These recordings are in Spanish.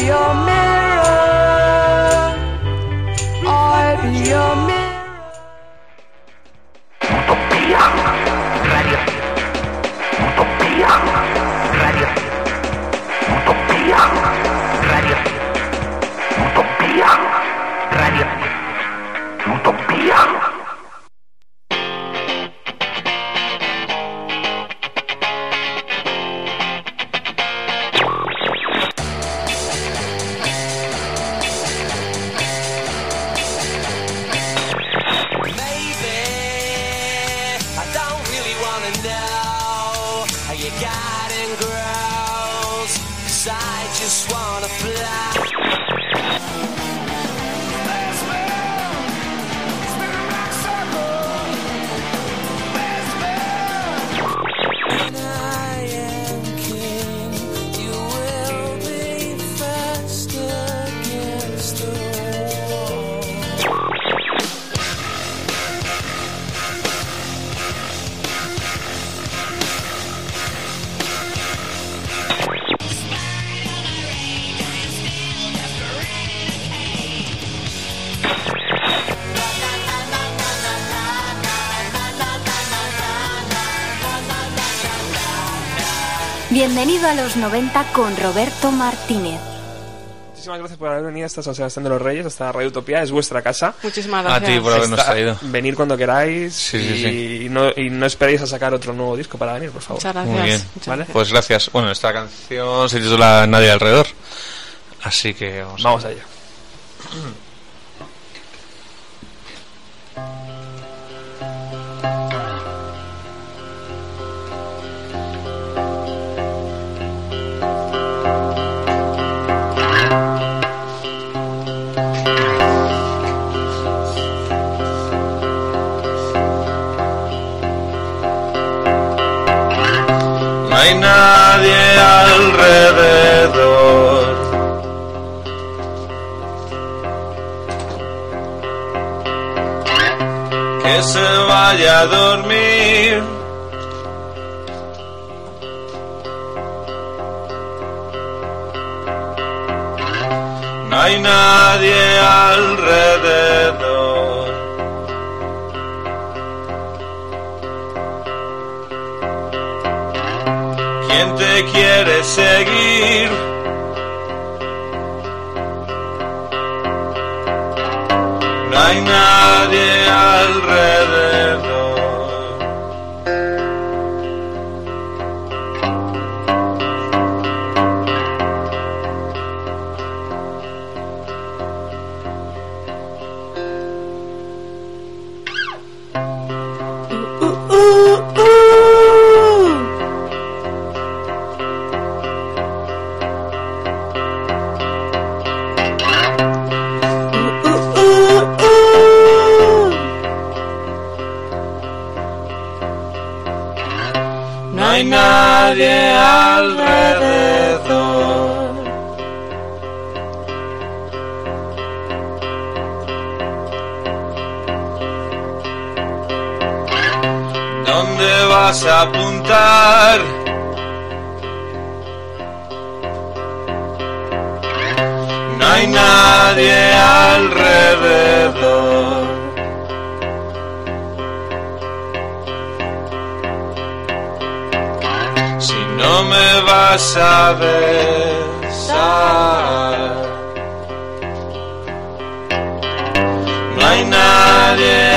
be your mirror. A los 90 con Roberto Martínez. Muchísimas gracias por haber venido hasta San Sebastián de los Reyes, hasta Radio Utopía, es vuestra casa. Muchísimas A gracias. ti por habernos traído. Venir cuando queráis Sí, y, sí, sí. No, y no esperéis a sacar otro nuevo disco para venir, por favor. Muchas gracias. Muy bien. muchas ¿Vale? gracias. Pues gracias. Bueno, esta canción se titula Nadie alrededor. Así que vamos. a- Vamos allá. No No hay nadie alrededor. Vas a apuntar? No hay nadie alrededor. Si no me vas a besar, no hay nadie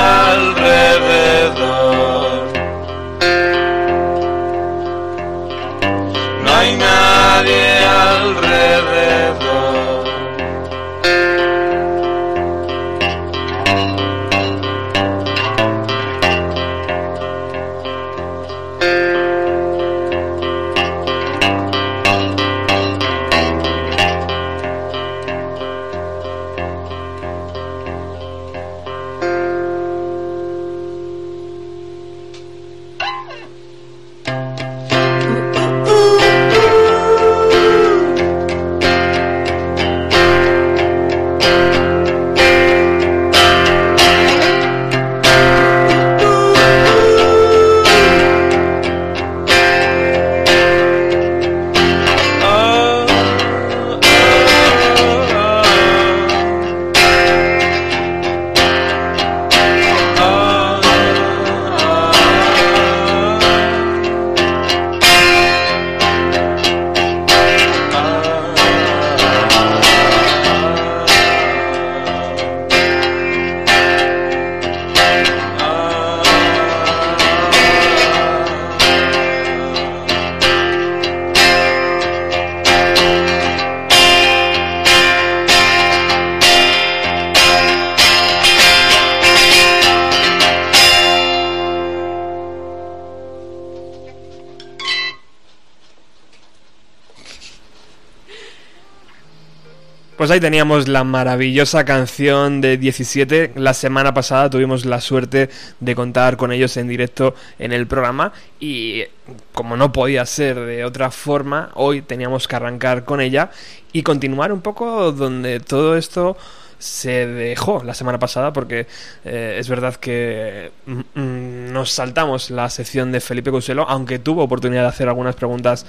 Pues ahí teníamos la maravillosa canción de 17. La semana pasada tuvimos la suerte de contar con ellos en directo en el programa y como no podía ser de otra forma, hoy teníamos que arrancar con ella y continuar un poco donde todo esto se dejó la semana pasada porque eh, es verdad que mm, mm, nos saltamos la sección de Felipe Cuselo, aunque tuvo oportunidad de hacer algunas preguntas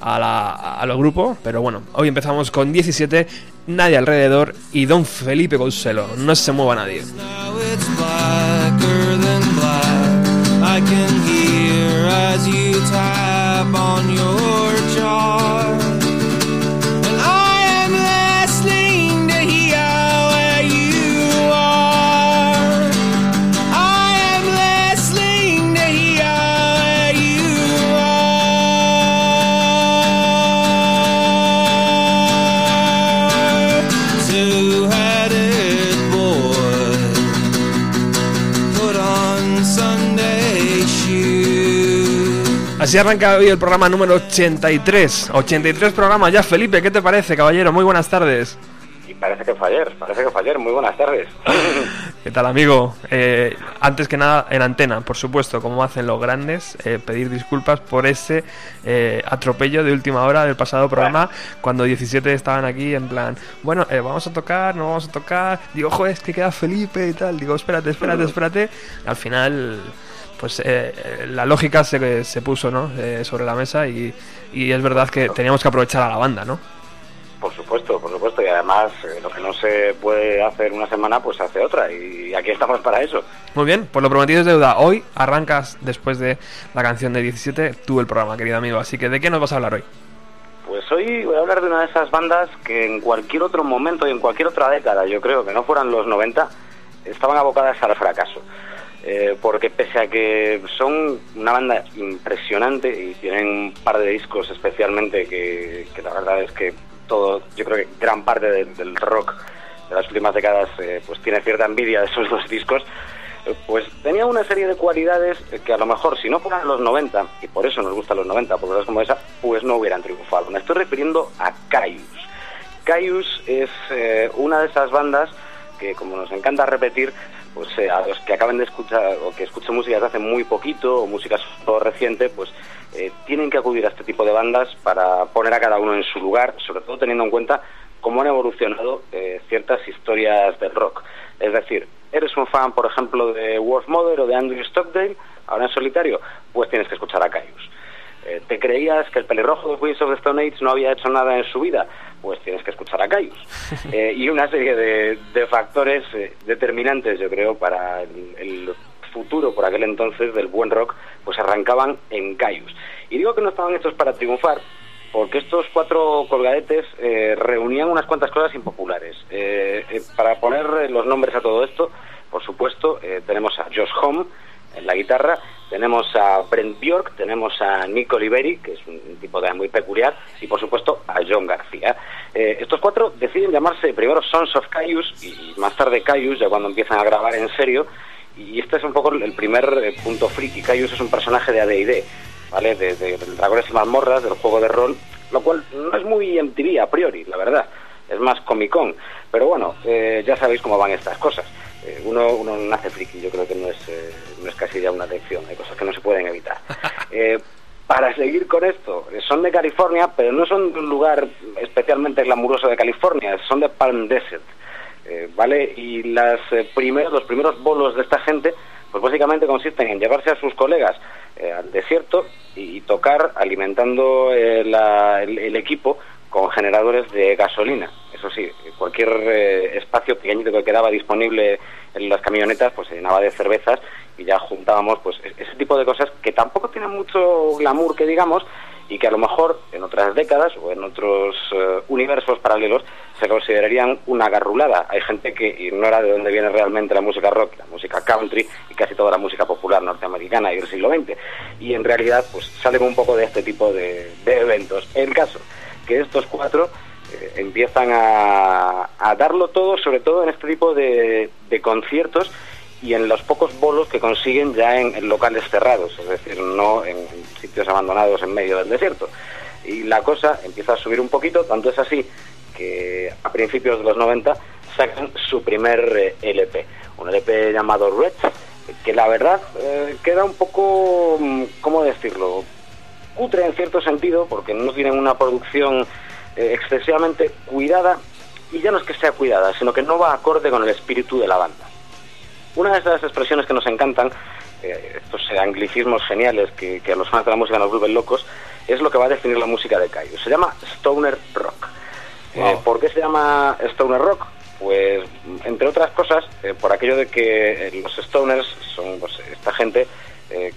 a, la, a los grupos, pero bueno, hoy empezamos con 17, nadie alrededor y Don Felipe Cuselo, no se mueva nadie. Así arranca hoy el programa número 83. 83 programas ya, Felipe, ¿qué te parece, caballero? Muy buenas tardes. Y parece que fue ayer, parece que fue ayer. Muy buenas tardes. ¿Qué tal, amigo? Eh, antes que nada, en antena, por supuesto, como hacen los grandes, eh, pedir disculpas por ese eh, atropello de última hora del pasado programa, cuando 17 estaban aquí en plan, bueno, eh, vamos a tocar, no vamos a tocar. Digo, ojo, es que queda Felipe y tal. Digo, espérate, espérate, espérate. Al final, pues eh, la lógica se, se puso ¿no? Eh, sobre la mesa y, y es verdad que teníamos que aprovechar a la banda, ¿no? Por supuesto, por supuesto. Y además, eh, lo que no se puede hacer una semana, pues se hace otra. Y aquí estamos para eso. Muy bien, pues lo prometido es deuda. Hoy arrancas después de la canción de 17 tú el programa, querido amigo. Así que, ¿de qué nos vas a hablar hoy? Pues hoy voy a hablar de una de esas bandas que en cualquier otro momento y en cualquier otra década, yo creo que no fueran los 90, estaban abocadas al fracaso. Eh, porque pese a que son una banda impresionante y tienen un par de discos especialmente que, la verdad es que todo, yo creo que gran parte del, rock de las últimas décadas eh, pues tiene cierta envidia de esos dos discos, eh, pues tenía una serie de cualidades que a lo mejor si no fueran los 90, y por eso nos gustan los 90, por cosas como esa, pues no hubieran triunfado. Me estoy refiriendo a Caius. Caius es eh, una de esas bandas que, como nos encanta repetir, pues eh, a los que acaban de escuchar o que escuchen música desde hace muy poquito o música todo reciente, pues eh, tienen que acudir a este tipo de bandas para poner a cada uno en su lugar, sobre todo teniendo en cuenta cómo han evolucionado eh, ciertas historias del rock. Es decir, eres un fan, por ejemplo, de Wolf Mother o de Andrew Stockdale, ahora en solitario, pues tienes que escuchar a Caius. Eh, ¿Te creías que el pelirrojo de Queens of the Stone Age no había hecho nada en su vida? Pues tienes que escuchar a Caius. Eh, y una serie de, de factores eh, determinantes, yo creo, para el, el futuro por aquel entonces del buen rock, pues arrancaban en Caius. Y digo que no estaban hechos para triunfar, porque estos cuatro colgadetes eh, reunían unas cuantas cosas impopulares. Eh, eh, para poner los nombres a todo esto, por supuesto, tenemos a Josh Homme en la guitarra, tenemos a Brent Bjork, tenemos a Nick Oliveri, que es un un tipo de muy peculiar, y por supuesto a John García. Eh, estos cuatro deciden llamarse primero Sons of Caius y más tarde Caius, ya cuando empiezan a grabar en serio, y este es un poco el primer eh, punto friki. Caius es un personaje de AD&D, ¿vale? De, de, de Dragones y Mazmorras, del juego de rol, lo cual no es muy MTV a priori, la verdad. Es más Comic Con. Pero bueno, eh, ya sabéis cómo van estas cosas. Eh, uno, uno nace friki, yo creo que no es, eh, no es casi ya una elección, hay cosas que no se pueden evitar. Eh, para seguir con esto, son de California, pero no son de un lugar especialmente glamuroso de California, son de Palm Desert. Eh, ¿Vale? Y las, eh, primeros, los primeros bolos de esta gente, pues básicamente consisten en llevarse a sus colegas eh, al desierto y, y tocar alimentando la- el, el equipo con generadores de gasolina. Eso sí, cualquier eh, espacio pequeñito que quedaba disponible en las camionetas, pues se llenaba de cervezas y ya juntábamos pues e- ese tipo de cosas que tampoco tienen mucho glamour que digamos y que a lo mejor en otras décadas o en otros eh, universos paralelos se considerarían una garrulada. Hay gente que ignora de dónde viene realmente la música rock, la música country y casi toda la música popular norteamericana y del siglo XX. Y en realidad pues salen un poco de este tipo de, eventos. El caso que estos cuatro eh, empiezan a, a darlo todo, sobre todo en este tipo de, de conciertos y en los pocos bolos que consiguen ya en, locales cerrados, es decir, no en, sitios abandonados en medio del desierto. Y la cosa empieza a subir un poquito, tanto es así que que a principios de los 90 sacan su primer eh, LP, un LP llamado Red, que la verdad eh, queda un poco, mm, ¿cómo decirlo? Cutre en cierto sentido, porque no tienen una producción eh, excesivamente cuidada, y ya no es que sea cuidada, sino que no va acorde con el espíritu de la banda. Una de esas expresiones que nos encantan, eh, estos anglicismos geniales que, que a los fans de la música nos vuelven locos, es lo que va a definir la música de Cayo. Se llama Stoner Rock. Eh. ¿Por qué se llama Stoner Rock? Pues, entre otras cosas, eh, por aquello de que los Stoners son pues, esta gente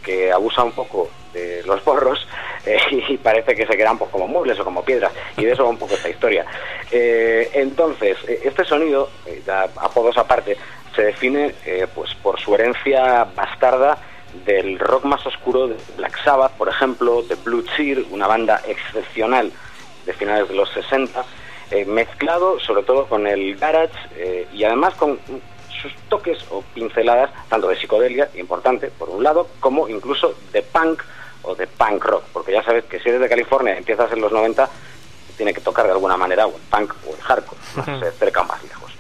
que abusa un poco de los porros eh, y parece que se quedan pues, como muebles o como piedras. Y de eso va un poco esta historia. Eh, entonces, este sonido, ya apodos aparte, se define eh, pues, por su herencia bastarda del rock más oscuro de Black Sabbath, por ejemplo, de Blue Cheer, una banda excepcional de finales de los 60, eh, mezclado sobre todo con el garage eh, y además con sus toques o pinceladas tanto de psicodelia, importante, por un lado, como incluso de punk o de punk rock, porque ya sabes que si eres de California y empiezas en los 90, tiene que tocar de alguna manera o el punk o el hardcore, más eh, cerca o más lejos.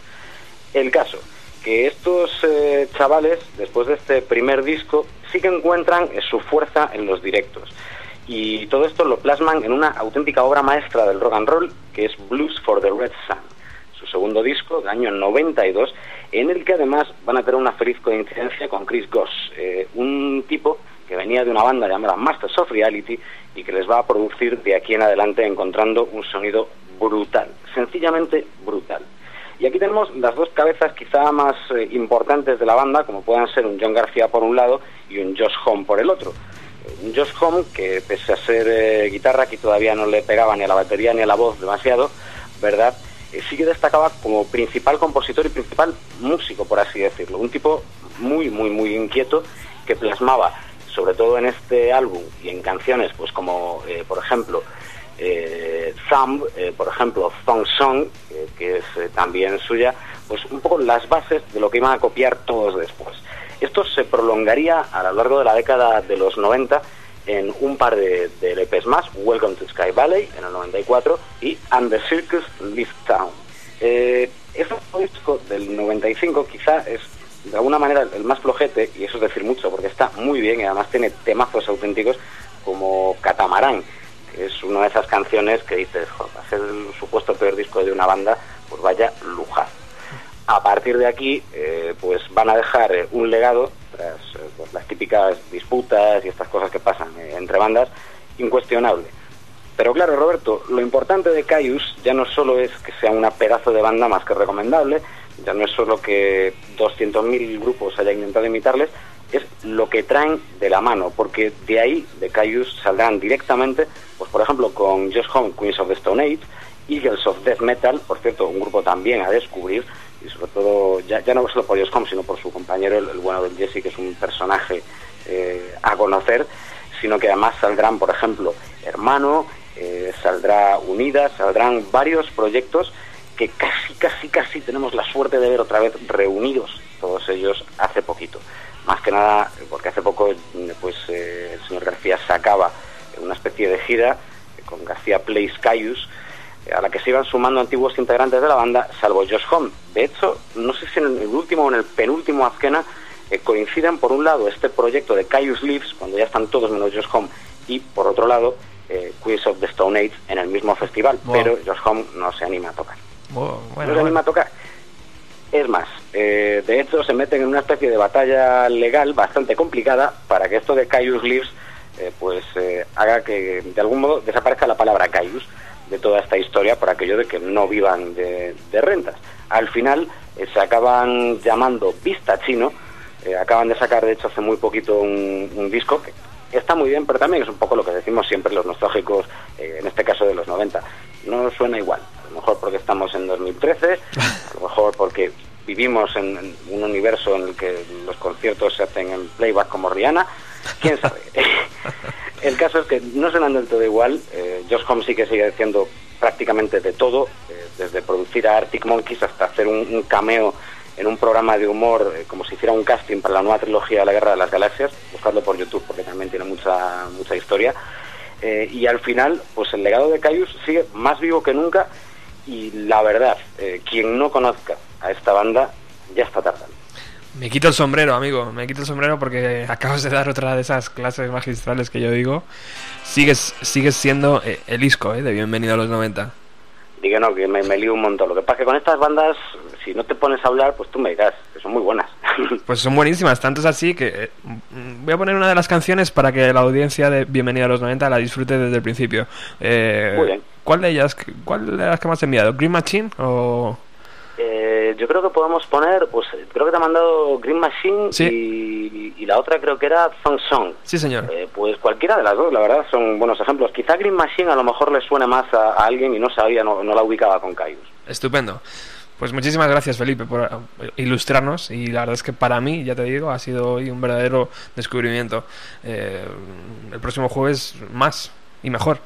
El caso, que estos eh, chavales, después de este primer disco, sí que encuentran eh, su fuerza en los directos. Y todo esto lo plasman en una auténtica obra maestra del rock and roll, que es Blues for the Red Sun, su segundo disco del año 92, en el que además van a tener una feliz coincidencia con Chris Goss, eh, un tipo que venía de una banda llamada Masters of Reality y que les va a producir de aquí en adelante encontrando un sonido brutal, sencillamente brutal. Y aquí tenemos las dos cabezas quizá más eh, importantes de la banda, como puedan ser un John García por un lado y un Josh Home por el otro. Eh, Un Josh Home que pese a ser eh, guitarra, aquí todavía no le pegaba ni a la batería ni a la voz demasiado, ¿verdad? Sí que destacaba como principal compositor y principal músico, por así decirlo. Un tipo muy, muy, muy inquieto que plasmaba, sobre todo en este álbum y en canciones, pues como, por ejemplo, eh, Thumb, eh, por ejemplo, Thong Song, eh, que es eh, también suya, pues un poco las bases de lo que iban a copiar todos después. Esto se prolongaría a lo largo de la década de los 90 en un par de, LPs más, Welcome to Sky Valley en el 94 y And the Circus Leave Town. Eh, este disco del 95 quizá es de alguna manera el más flojete, y eso es decir mucho, porque está muy bien y además tiene temazos auténticos como Catamarán, es una de esas canciones que dices, "Jo, va a ser el supuesto peor disco de una banda, pues vaya lujar. A partir de aquí, eh, pues van a dejar eh, un legado, tras eh, pues, las típicas disputas y estas cosas que pasan entre bandas, incuestionable. Pero claro, Roberto, lo importante de Caius ya no solo es que sea una pedazo de banda más que recomendable, ya no es solo que 200.000 grupos hayan intentado imitarles, es lo que traen de la mano, porque de ahí, de Caius, saldrán directamente, pues por ejemplo, con Just Home, Queens of the Stone Age, Eagles of Death Metal, por cierto, un grupo también a descubrir, y sobre todo, ya, no solo por Just Home, sino por su compañero, el, bueno del Jesse, que es un personaje eh, a conocer, sino que además saldrán, por ejemplo, Hermano, eh, saldrá Unida, saldrán varios proyectos que casi, casi, casi tenemos la suerte de ver otra vez reunidos, todos ellos hace poquito. Más que nada porque hace poco pues eh, el señor García sacaba una especie de gira con García Plays Caius, a la que se iban sumando antiguos integrantes de la banda, salvo Josh Home. De hecho, no sé si en el último o en el penúltimo Azkena eh, coinciden por un lado este proyecto de Caius Leaves, cuando ya están todos menos Josh Home, y por otro lado eh, Queens of the Stone Age en el mismo festival, Wow. pero Josh Home no se anima a tocar. Bueno, no bueno, se anima a tocar. Es más, eh, de hecho se meten en una especie de batalla legal bastante complicada para que esto de Caius Leaves eh, pues eh, haga que de algún modo desaparezca la palabra Caius de toda esta historia por aquello de que no vivan de, rentas. Al final se acaban llamando Vista Chino, acaban de sacar de hecho hace muy poquito un, disco que está muy bien, pero también es un poco lo que decimos siempre los nostálgicos, en este caso de los 90. No suena igual, a lo mejor porque estamos en 2013, a lo mejor porque vivimos en, en un universo en el que los conciertos se hacen en playback como Rihanna, quién sabe. el caso es que no suenan del todo igual, eh, Josh Home sí que sigue haciendo prácticamente de todo, eh, desde producir a Arctic Monkeys hasta hacer un, un cameo en un programa de humor, eh, como si hiciera un casting para la nueva trilogía de la Guerra de las Galaxias, buscadlo por YouTube porque también tiene mucha, mucha historia. Eh, y al final, pues el legado de Caius sigue más vivo que nunca y la verdad, eh, quien no conozca a esta banda ya está tardando. Me quito el sombrero, amigo. Me quito el sombrero porque acabas de dar otra de esas clases magistrales que yo digo. Sigues, sigues siendo eh, el isco, ¿eh? De Bienvenido a los 90. Diga no, que me, me lío un montón. Lo que pasa es que con estas bandas, si no te pones a hablar, pues tú me dirás, que son muy buenas. Pues son buenísimas, tanto es así que eh, mm, voy a poner una de las canciones para que la audiencia de Bienvenido a los 90 la disfrute desde el principio. Eh, Muy bien. ¿Cuál de ellas, cuál de las que más has enviado? ¿Green Machine o...? Eh, yo creo que podemos poner, pues creo que te ha mandado Green Machine Sí. y, y la otra creo que era Thong Song. Sí, señor. Eh, pues cualquiera de las dos, la verdad, son buenos ejemplos. Quizá Green Machine a lo mejor le suene más a, a alguien y no sabía, no, no la ubicaba con Caius. Estupendo. Pues muchísimas gracias, Felipe, por eh, ilustrarnos. Y la verdad es que para mí, ya te digo, ha sido hoy un verdadero descubrimiento. Eh, el próximo jueves más y mejor.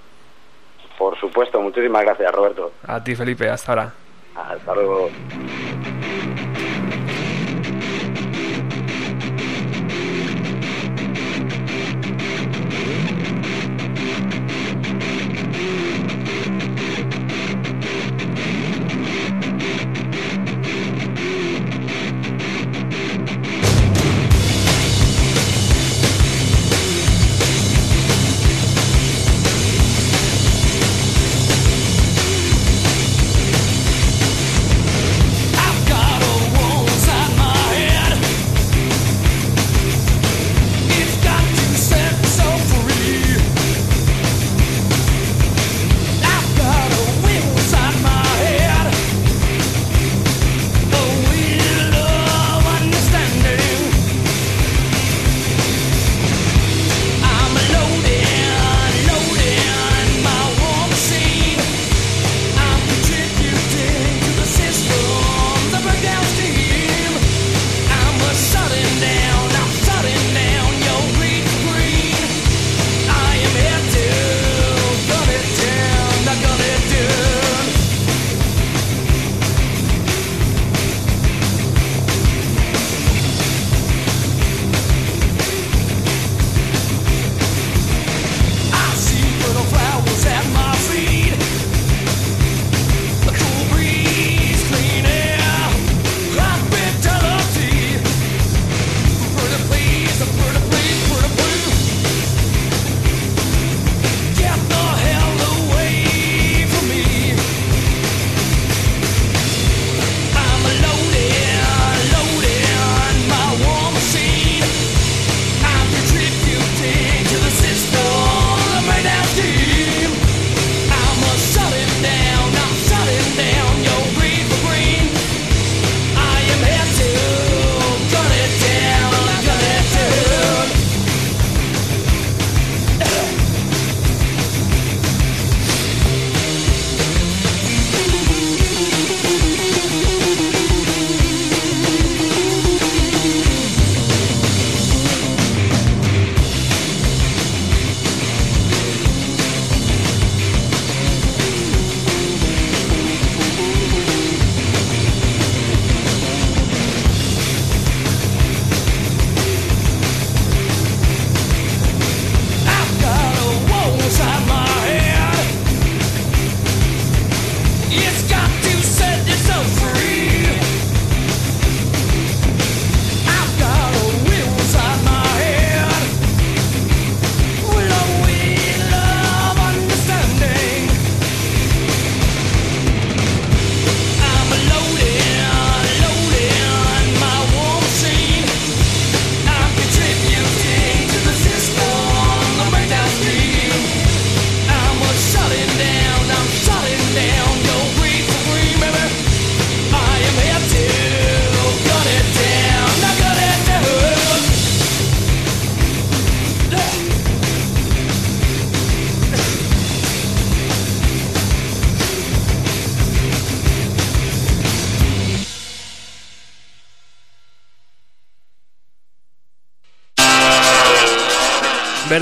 Por supuesto, muchísimas gracias, Roberto. A ti, Felipe, hasta ahora. Hasta luego.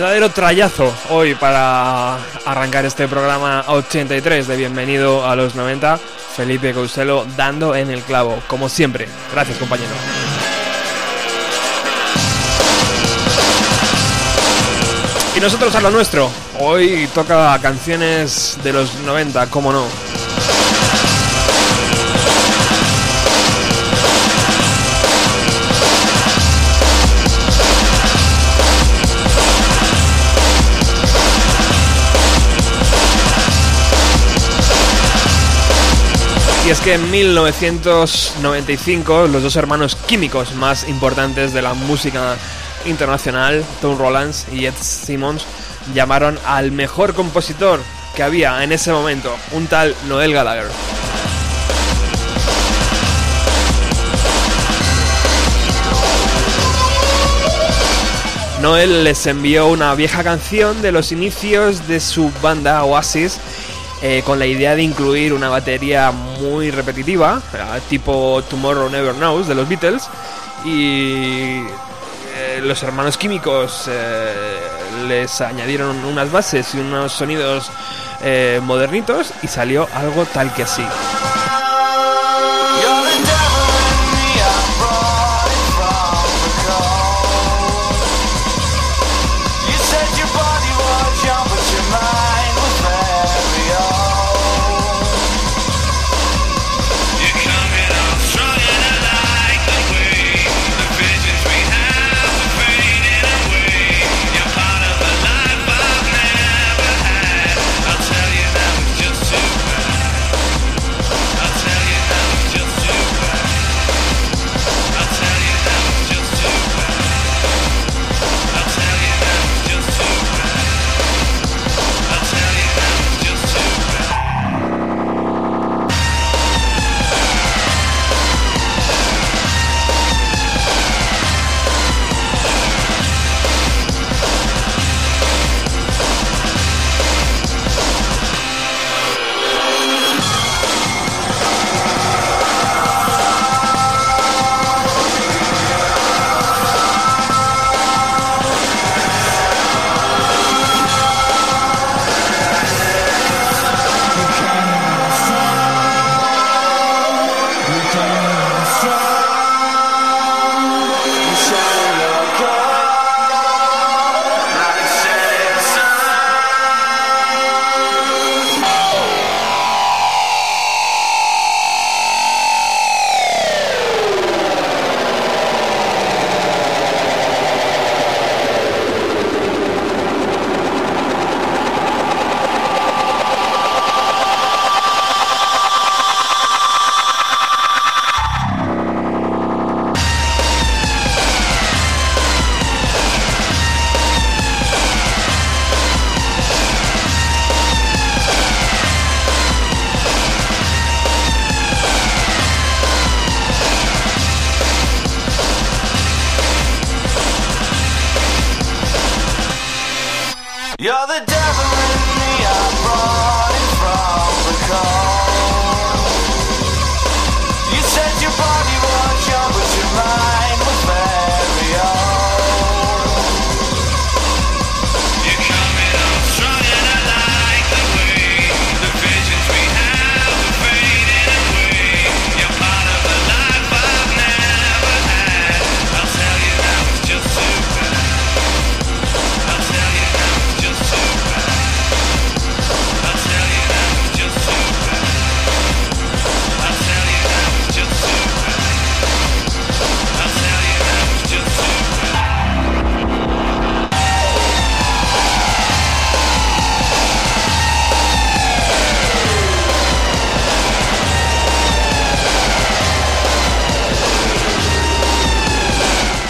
Verdadero trayazo hoy para arrancar este programa 83 de Bienvenido a los 90. Felipe Couselo dando en el clavo, como siempre. Gracias, compañero. Y nosotros a lo nuestro. Hoy toca canciones de los 90, cómo no. Y es que en 1995 los dos hermanos químicos más importantes de la música internacional, Tom Rollins y Ed Simmons, llamaron al mejor compositor que había en ese momento, un tal Noel Gallagher. Noel les envió una vieja canción de los inicios de su banda Oasis eh, con la idea de incluir una batería muy repetitiva, eh, tipo Tomorrow Never Knows de los Beatles, y eh, los hermanos químicos les añadieron unas bases y unos sonidos modernitos y salió algo tal que así.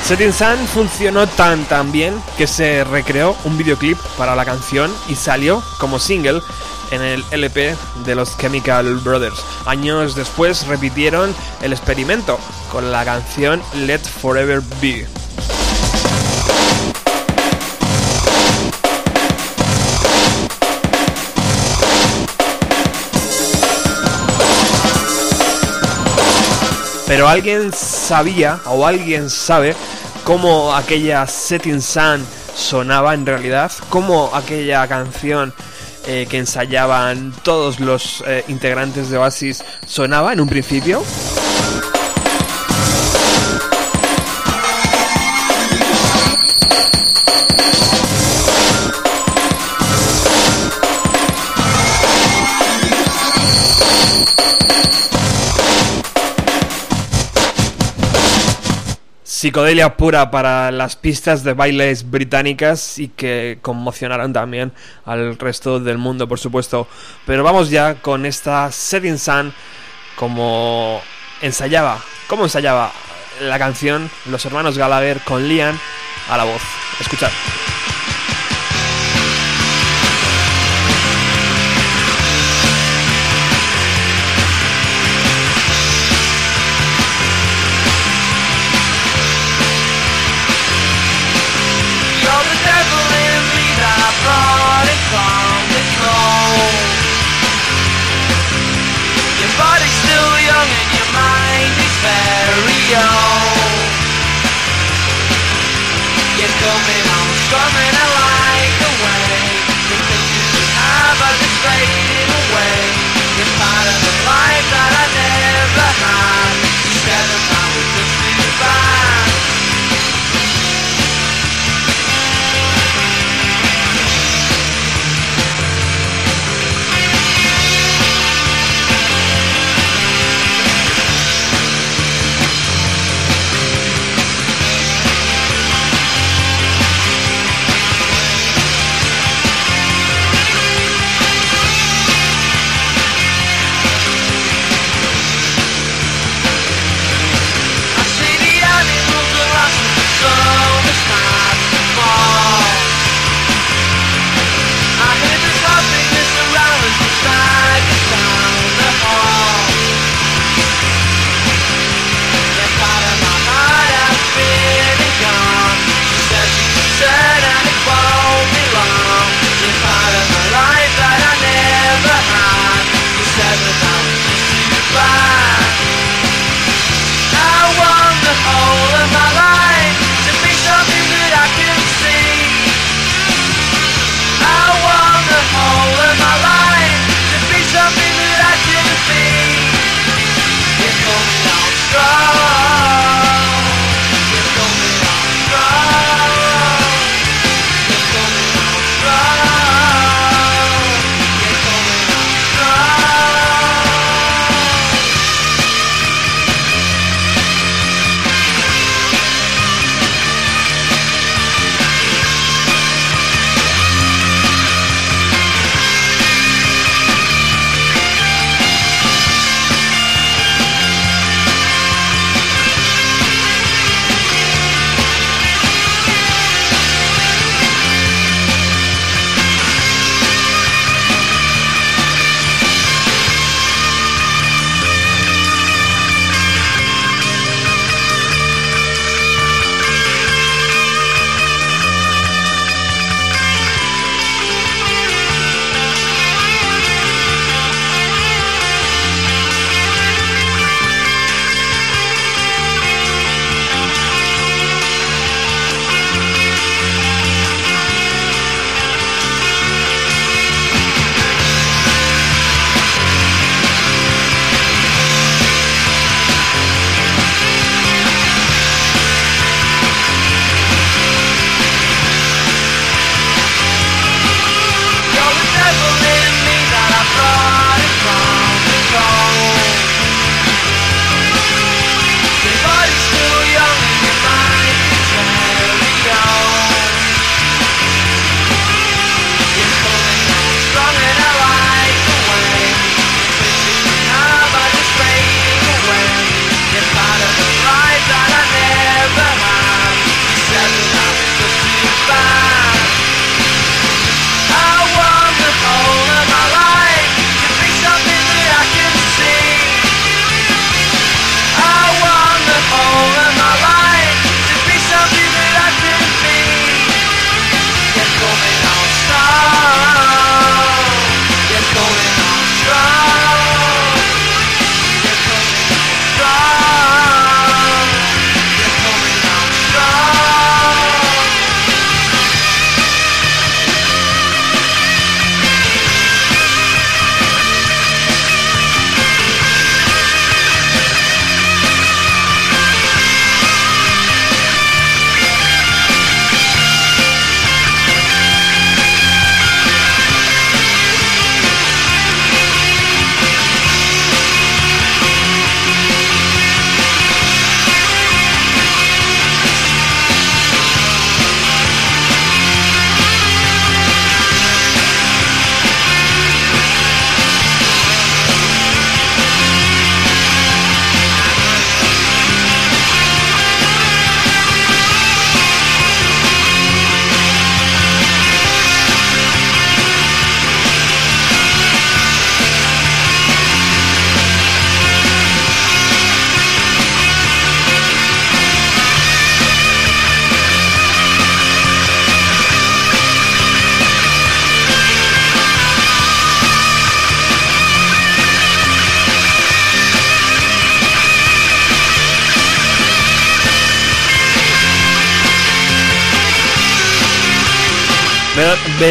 Setting Sun funcionó tan tan bien que se recreó un videoclip para la canción y salió como single en el LP de los Chemical Brothers. Años después repitieron el experimento con la canción Let Forever Be. Pero alguien sabía o alguien sabe cómo aquella Setting Sun sonaba en realidad, cómo aquella canción eh, que ensayaban todos los eh, integrantes de Oasis sonaba en un principio. Psicodelia pura para las pistas de bailes británicas y que conmocionaron también al resto del mundo, por supuesto. Pero vamos ya con esta Setting Sun como ensayaba, como ensayaba la canción los hermanos Gallagher con Liam a la voz. Escuchad.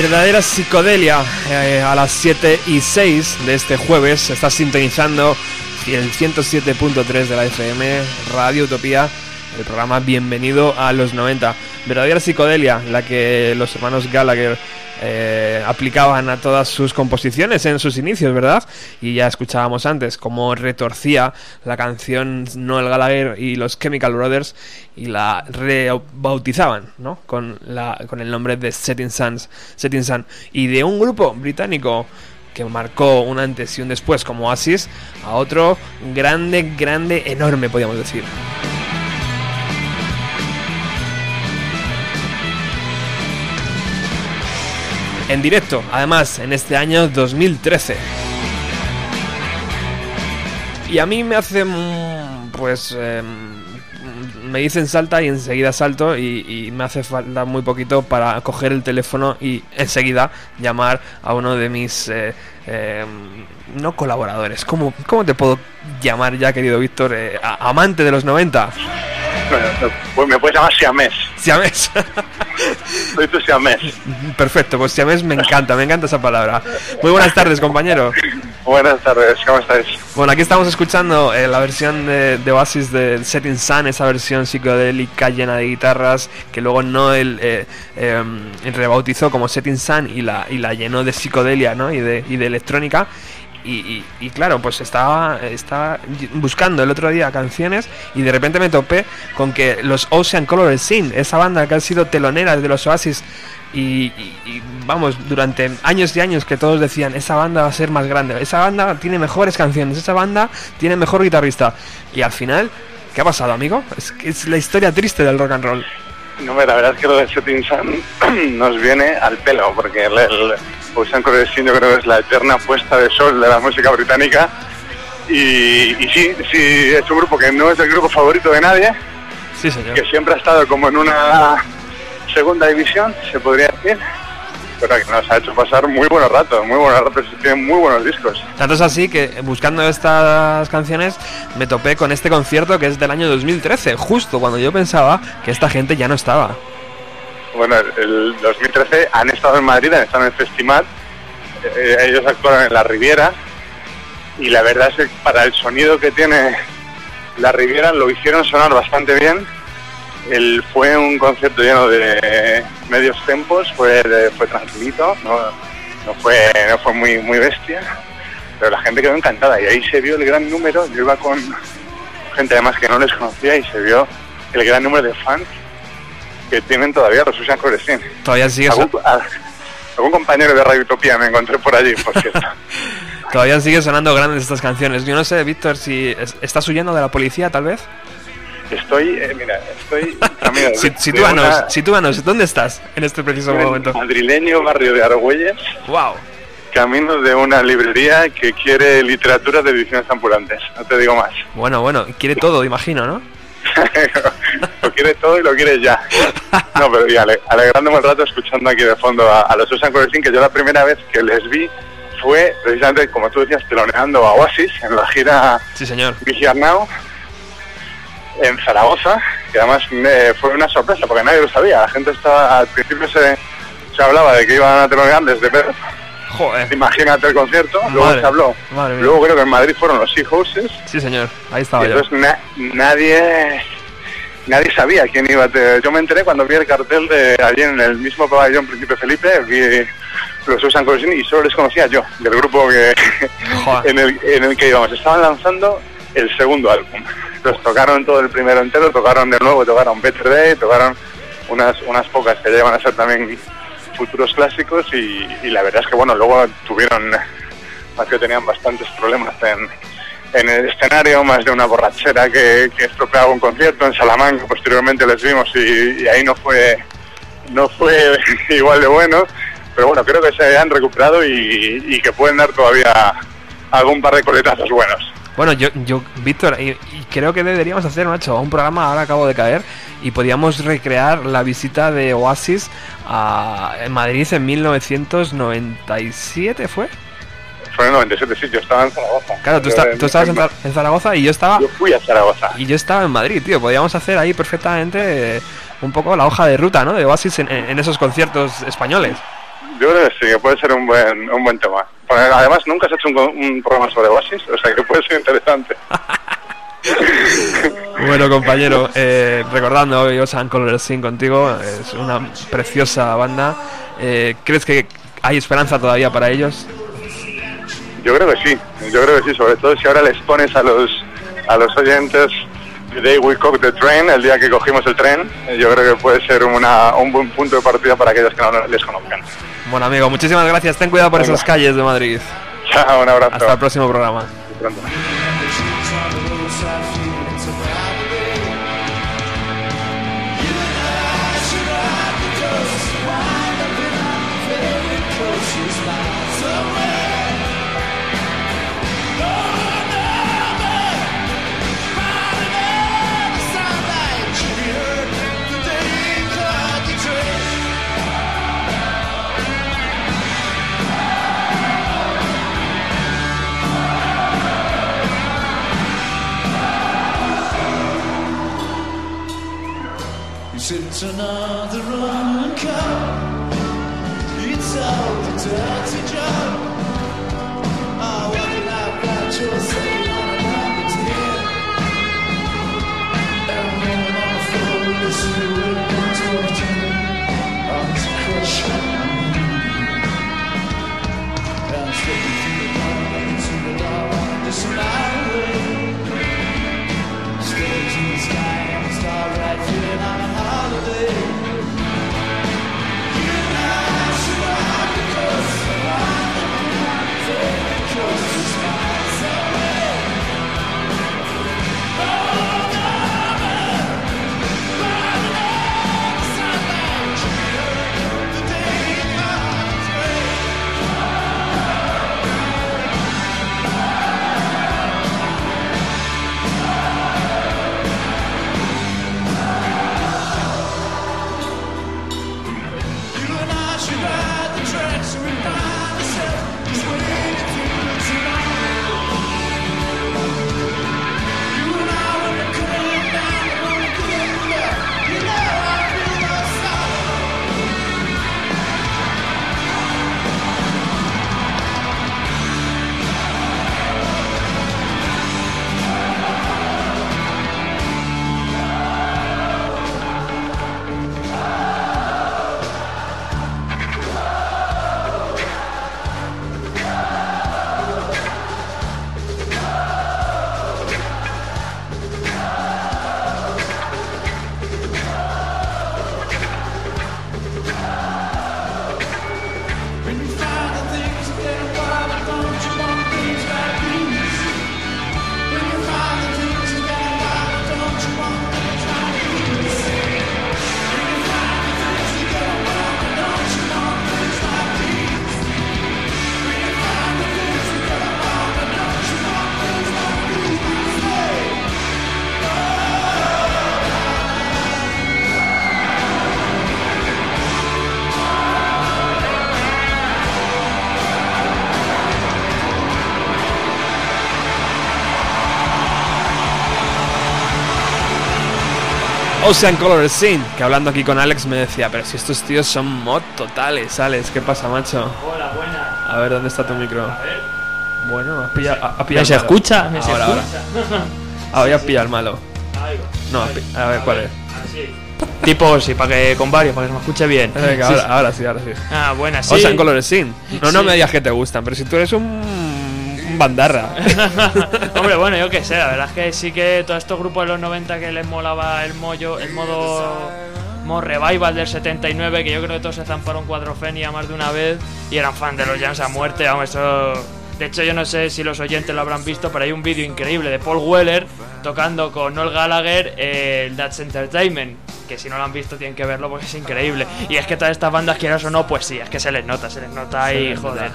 Verdadera psicodelia eh, a las 7 y 6 de este jueves. Estás sintonizando el 107.3 de la FM, Radio Utopía, el programa Bienvenido a los 90. Verdadera psicodelia, la que los hermanos Gallagher eh, aplicaban a todas sus composiciones en sus inicios, ¿verdad? Y ya escuchábamos antes cómo retorcía la canción Noel Gallagher y los Chemical Brothers y la rebautizaban, ¿no? Con, la, con el nombre de Setting Suns, Setting Sun. Y de un grupo británico que marcó un antes y un después como Oasis a otro grande, grande, enorme, podríamos decir. En directo, además, en este año 2013. Y a mí me hace, mm, pues, em, me dicen salta y enseguida salto y, y me hace falta muy poquito para coger el teléfono y enseguida llamar a uno de mis, eh, em, no colaboradores, ¿cómo, ¿cómo te puedo llamar ya, querido Víctor? Eh, amante de los 90. Bueno, pues me puedes llamar Siamés. Siamés. Soy tu Siamés. Perfecto, pues Siamés me encanta, me encanta esa palabra. Muy buenas tardes, compañero. Buenas tardes, ¿cómo estáis? Bueno, aquí estamos escuchando eh, la versión de, de Oasis de Setting Sun, esa versión psicodélica llena de guitarras que luego Noel eh, eh, rebautizó como Setting Sun y la, y la llenó de psicodelia ¿no? y, de, y de electrónica. Y, claro, pues estaba, estaba buscando el otro día canciones y de repente me topé con que los Ocean Color Scene, esa banda que ha sido telonera de los Oasis y, y- vamos, durante años y años que todos decían, esa banda va a ser más grande, esa banda tiene mejores canciones, esa banda tiene mejor guitarrista. Y al final, ¿qué ha pasado, amigo? Es, es la historia triste del rock and roll. No, la verdad es que lo de Setting Sun nos viene al pelo, porque Ocean Color Scene yo creo que es la eterna puesta de sol de la música británica. Y, y sí, sí, es un grupo que no es el grupo favorito de nadie, Sí, señor. que siempre ha estado como en una segunda división, se podría decir, pero que nos ha hecho pasar muy buenos ratos, muy buenos ratos, y tienen muy buenos discos. Tanto es así que buscando estas canciones me topé con este concierto que es del año 2013, justo cuando yo pensaba que esta gente ya no estaba. Bueno, el 2013 han estado en Madrid, han estado en el Festival, eh, ellos actuaron en la Riviera y la verdad es que para el sonido que tiene la Riviera lo hicieron sonar bastante bien. El, fue un concierto lleno de medios tempos, fue, fue tranquilito, no, no fue, no fue muy, muy bestia, pero la gente quedó encantada y ahí se vio el gran número, yo iba con gente además que no les conocía y se vio el gran número de fans que tienen todavía los Susan Coresín. Todavía sigue, Algún, a- algún compañero de Radio Utopía me encontré por allí, por cierto. todavía sigue sonando grandes estas canciones. Yo no sé, Víctor, si es- estás huyendo de la policía, tal vez. Estoy, eh, mira, estoy camino de- Si- de Sitúanos, una- sitúanos, ¿dónde estás en este preciso en momento? madrileño barrio de Argüelles, ¡Wow! camino de una librería que quiere literatura de ediciones ambulantes, no te digo más. Bueno, bueno, quiere todo, imagino, ¿no? Lo quiere todo y lo quiere ya. No, pero y ale- alegrándome el rato escuchando aquí de fondo a, a los Susan Coresín, que yo la primera vez que les vi fue precisamente, como tú decías, teloneando a Oasis en la gira Sí, señor. Now en Zaragoza, que además eh, fue una sorpresa porque nadie lo sabía. La gente estaba, al principio se, se hablaba de que iban a telonear desde Perth, Joder. imagínate el concierto, luego se habló. Luego creo que en Madrid fueron los Sea Horses Sí, señor. Ahí y estaba yo. entonces na- nadie nadie sabía quién iba a te- Yo me enteré cuando vi el cartel de allí en el mismo pabellón Príncipe Felipe, vi los Corsini y solo les conocía yo, del grupo que en, el, en el que íbamos. Estaban lanzando el segundo álbum. Los tocaron todo el primero entero, tocaron de nuevo, tocaron Better Day, tocaron unas, unas pocas que ya iban a ser también futuros clásicos y, y la verdad es que bueno, luego tuvieron, más que tenían bastantes problemas en, en el escenario, más de una borrachera que, que estropeaba un concierto en Salamanca, posteriormente les vimos y, ahí no fue no fue igual de bueno, pero bueno, creo que se han recuperado y, que pueden dar todavía algún par de coletazos buenos. Bueno, yo, yo Víctor, y, creo que deberíamos hacer, macho, un programa, ahora acabo de caer, y podíamos recrear la visita de Oasis a en Madrid en 1997, ¿fue? Fue en el 97, sí, yo estaba en Zaragoza. Claro, tú, Yo esta- en tú estabas en, en Zaragoza y yo estaba Yo fui a Zaragoza. y yo estaba en Madrid, tío. Podíamos hacer ahí perfectamente eh, un poco la hoja de ruta, ¿no? De Oasis en, en- esos conciertos españoles. Yo creo que sí, que puede ser un buen, un buen tema. Además nunca has hecho un, un programa sobre Oasis, o sea que puede ser interesante. Bueno, compañero, eh, recordando hoy Ocean Color Scene contigo, es una preciosa banda. Eh, ¿Crees que hay esperanza todavía para ellos? Yo creo que sí, yo creo que sí, sobre todo si ahora les pones a los a los oyentes The Day We Cook the Train, el día que cogimos el tren, eh, yo creo que puede ser una, un buen punto de partida para aquellos que no les conozcan. Bueno, amigo, muchísimas gracias. Ten cuidado por Venga. esas calles de Madrid. Chao, un abrazo. Hasta el próximo programa. Hasta pronto. Ocean Color Scene, que hablando aquí con Alex me decía, pero si estos tíos son mod totales, Alex, ¿qué pasa, macho? Hola, buena. A ver, ¿dónde está tu micro? Bueno, has pillado, has pillado ¿Me se malo. escucha? ¿Me se ahora, ahora. escucha? Ahora ya pillado el malo. No, has pi- a ver, ¿cuál es? Así. Tipo, sí, para que con varios, para que se me escuche bien. Venga, Sí, ahora, sí. ahora sí, ahora sí. Ah, buena, sí. Ocean Color Scene. No, no Sí. me digas que te gustan, pero si tú eres un, bandarra. Hombre, bueno, yo qué sé, la verdad es que sí que todos estos grupos de los 90 que les molaba el mollo, el modo, modo revival del 79, que yo creo que todos se zamparon cuatrofenia más de una vez y eran fan de los Jams a muerte, vamos, eso... De hecho, yo no sé si los oyentes lo habrán visto, pero hay un vídeo increíble de Paul Weller tocando con Noel Gallagher eh, el That's Entertainment, que si no lo han visto tienen que verlo porque es increíble. Y es que todas estas bandas, quieras o no, pues sí, es que se les nota, se les nota les joder.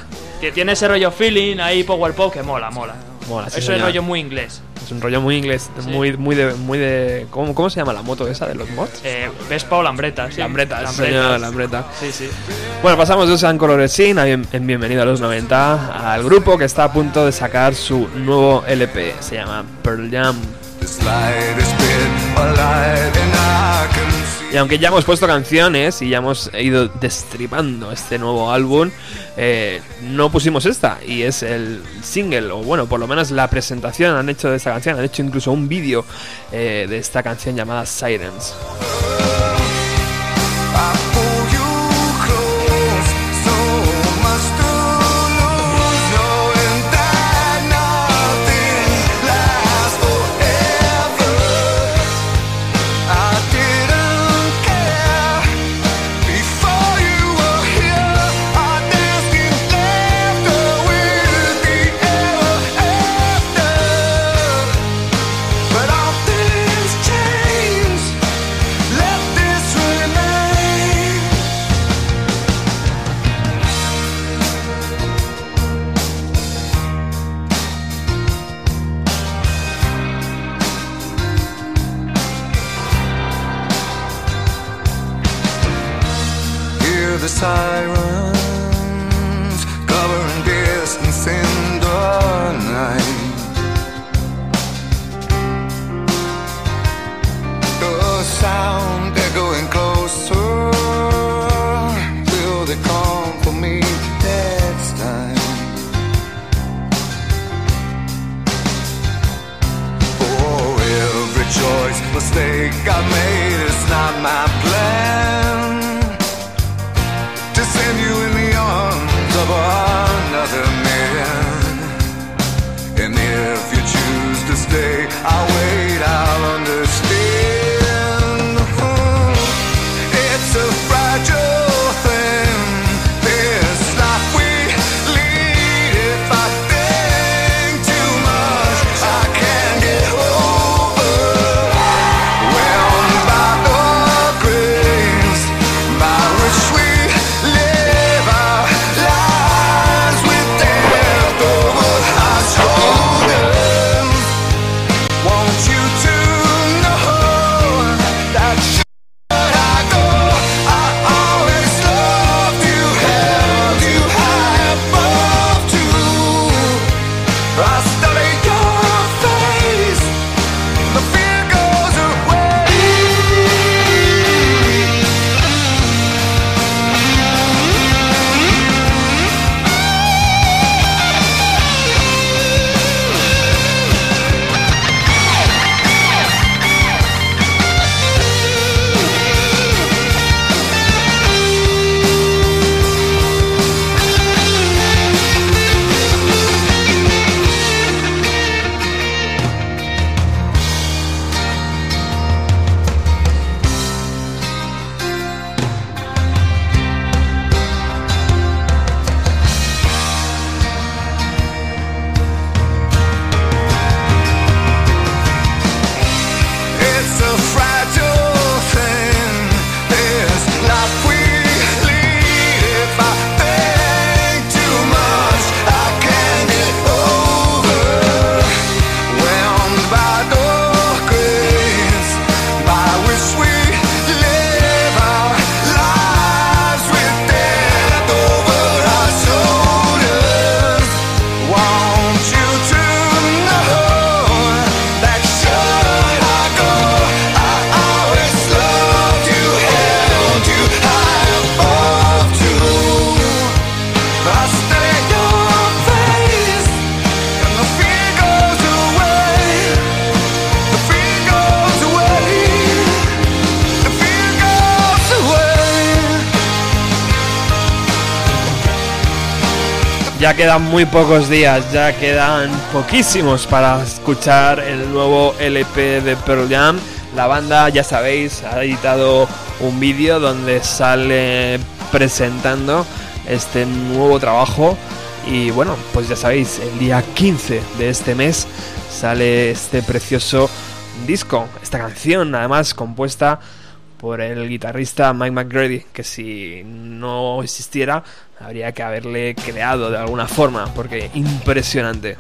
Tiene ese rollo feeling ahí, power pop, que mola, mola. Mola, sí, Eso es rollo muy inglés. Es un rollo muy inglés, muy, muy de, muy de. ¿cómo, cómo se llama la moto esa de los mods? Eh, Vespa o Lambreta, sí. Señor, Lambreta. Sí, sí. Bueno, pasamos de Ocean Color Scene a bien- en Bienvenido a los 90 al grupo que está a punto de sacar su nuevo LP. Se llama Pearl Jam. Y aunque ya hemos puesto canciones y ya hemos ido destripando este nuevo álbum, eh, no pusimos esta y es el single, o bueno, por lo menos la presentación han hecho de esta canción, han hecho incluso un vídeo eh, de esta canción llamada Sirens. Quedan muy pocos días, ya quedan poquísimos para escuchar el nuevo LP de Pearl Jam. La banda, ya sabéis, ha editado un vídeo donde sale presentando este nuevo trabajo. Y bueno, pues ya sabéis, el día 15 de este mes sale este precioso disco, esta canción, además compuesta por el guitarrista Mike McGrady, que si no existiera habría que haberle creado de alguna forma, porque impresionante.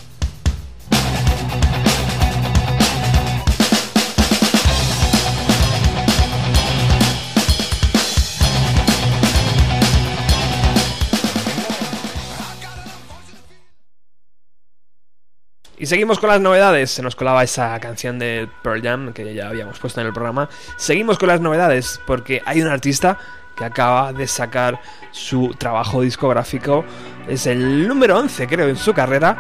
Seguimos con las novedades. Se nos colaba esa canción de Pearl Jam que ya habíamos puesto en el programa. Seguimos con las novedades porque hay un artista que acaba de sacar su trabajo discográfico. Es el número 11, creo, en su carrera.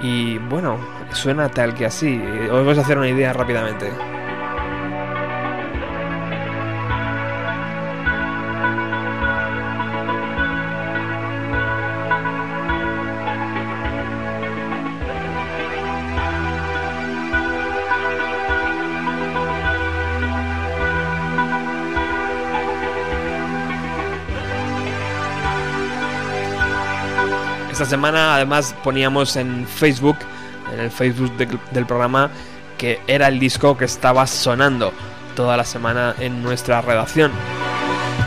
Y bueno, suena tal que así. Os vais a hacer una idea rápidamente. Esta semana además poníamos en Facebook, en el Facebook de- del programa, que era el disco que estaba sonando toda la semana en nuestra redacción.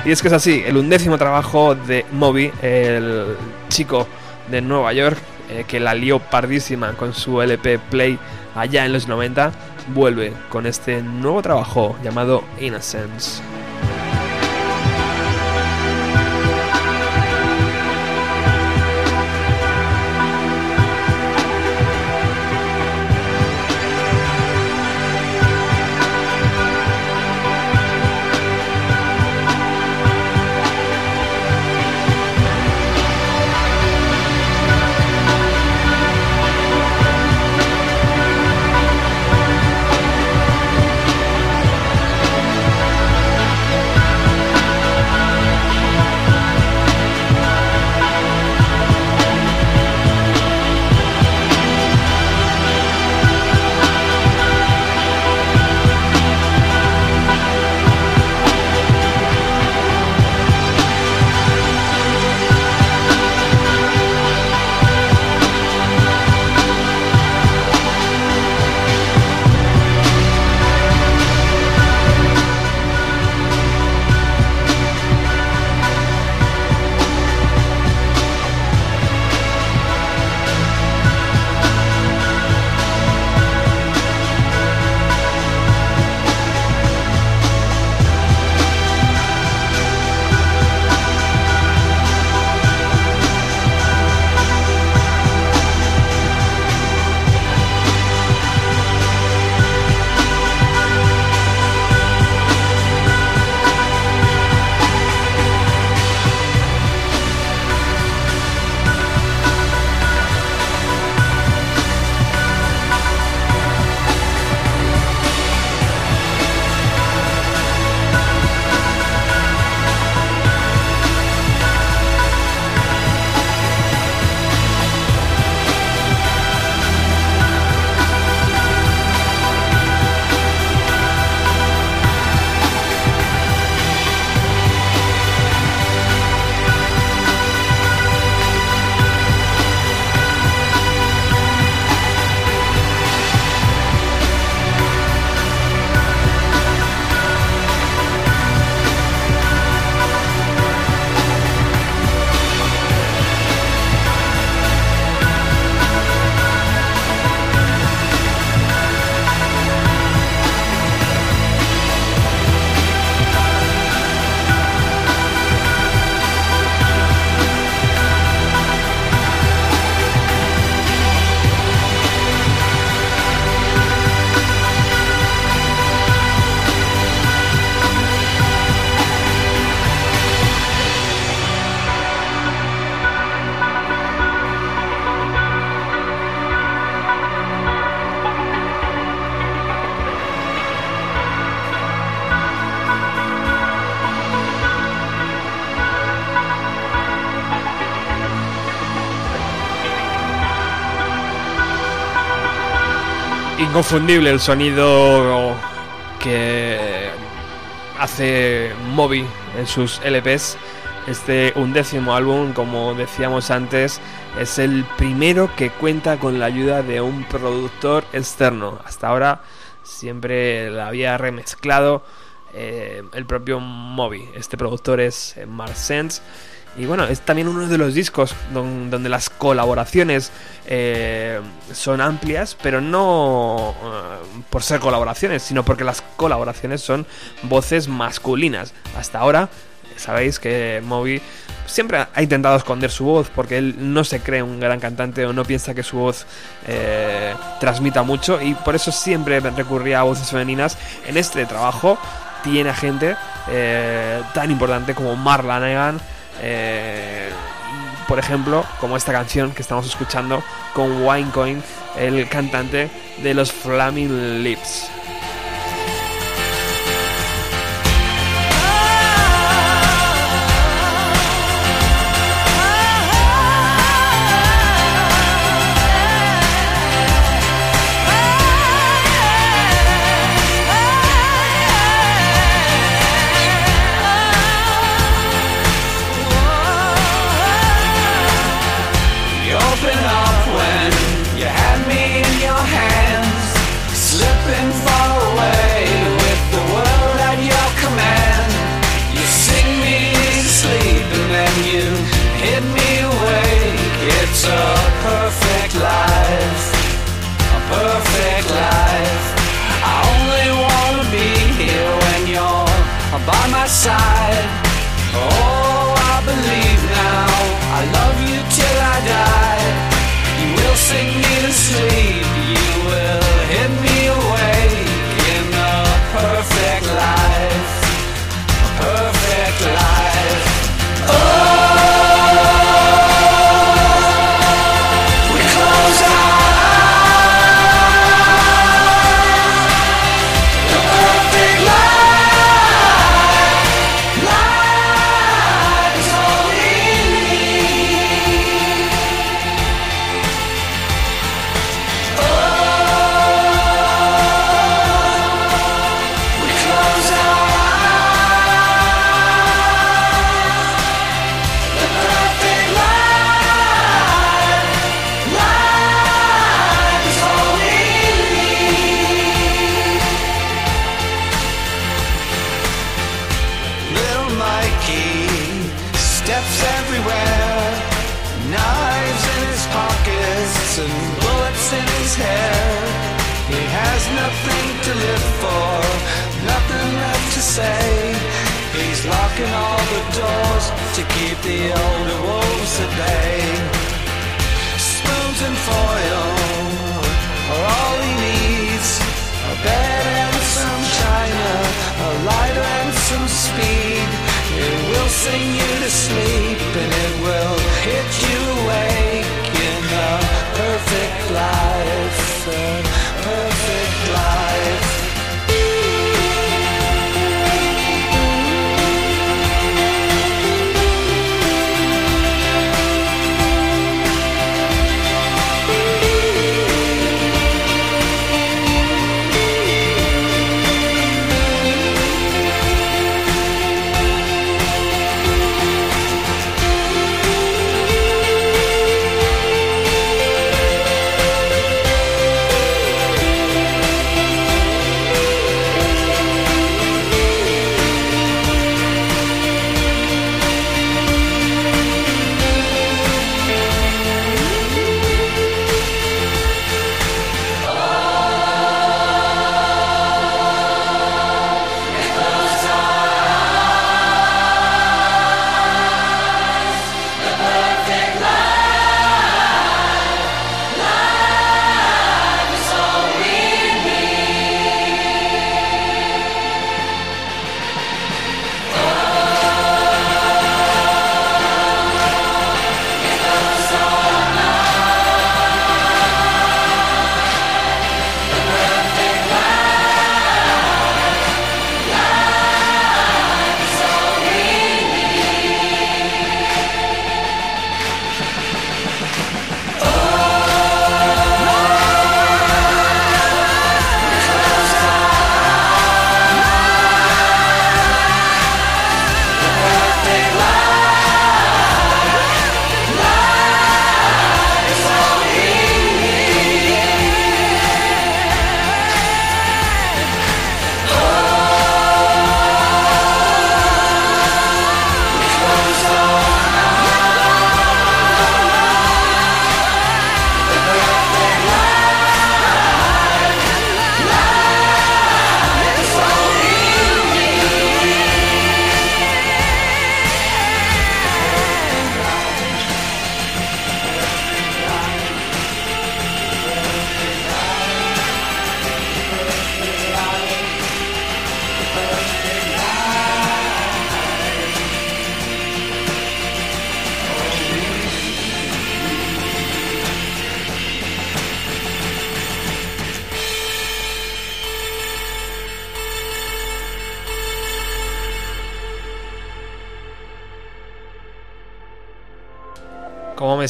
Y es que es así, el undécimo trabajo de Moby, el chico de Nueva York, eh, que la lió pardísima con su LP Play allá en los 90, vuelve con este nuevo trabajo llamado Innocence. Inconfundible el sonido que hace Moby en sus LPs. Este undécimo álbum, como decíamos antes, es el primero que cuenta con la ayuda de un productor externo. Hasta ahora siempre la había remezclado eh, el propio Moby. Este productor es Mark Sense. Y bueno, es también uno de los discos don- donde las colaboraciones eh, son amplias, pero no eh, por ser colaboraciones, sino porque las colaboraciones son voces masculinas. Hasta ahora Sabéis que Moby siempre ha intentado esconder su voz porque él no se cree un gran cantante o no piensa que su voz eh, transmita mucho y por eso siempre recurría a voces femeninas. En este trabajo tiene gente eh, tan importante como Mark Lanegan, eh, por ejemplo, como esta canción que estamos escuchando con Winecoin, el cantante de los Flaming Lips.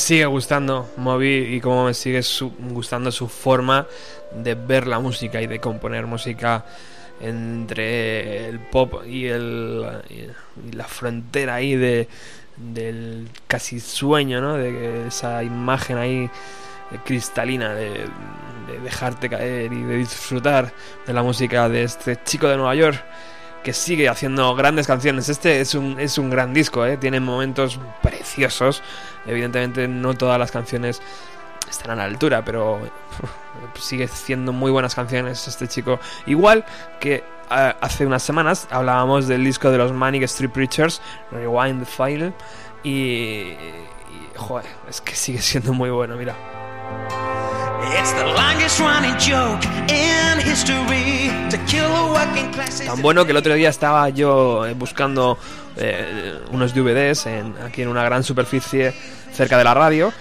Sigue gustando Moby y cómo me sigue su- gustando su forma de ver la música y de componer música entre el pop y, el, la frontera ahí de, del casi sueño, ¿no? De esa imagen ahí cristalina de dejarte caer y de disfrutar de la música de este chico de Nueva York que sigue haciendo grandes canciones. Este es un, es un gran disco, ¿eh? tiene momentos preciosos. Evidentemente no todas las canciones están a la altura, pero sigue haciendo muy buenas canciones este chico. Igual que ah, hace unas semanas hablábamos del disco de los Manic Street Preachers, Rewind the File, y, y, es que sigue siendo muy bueno, mira. Tan bueno que el otro día estaba yo eh, buscando eh, unos DVDs aquí en una gran superficie cerca de la radio.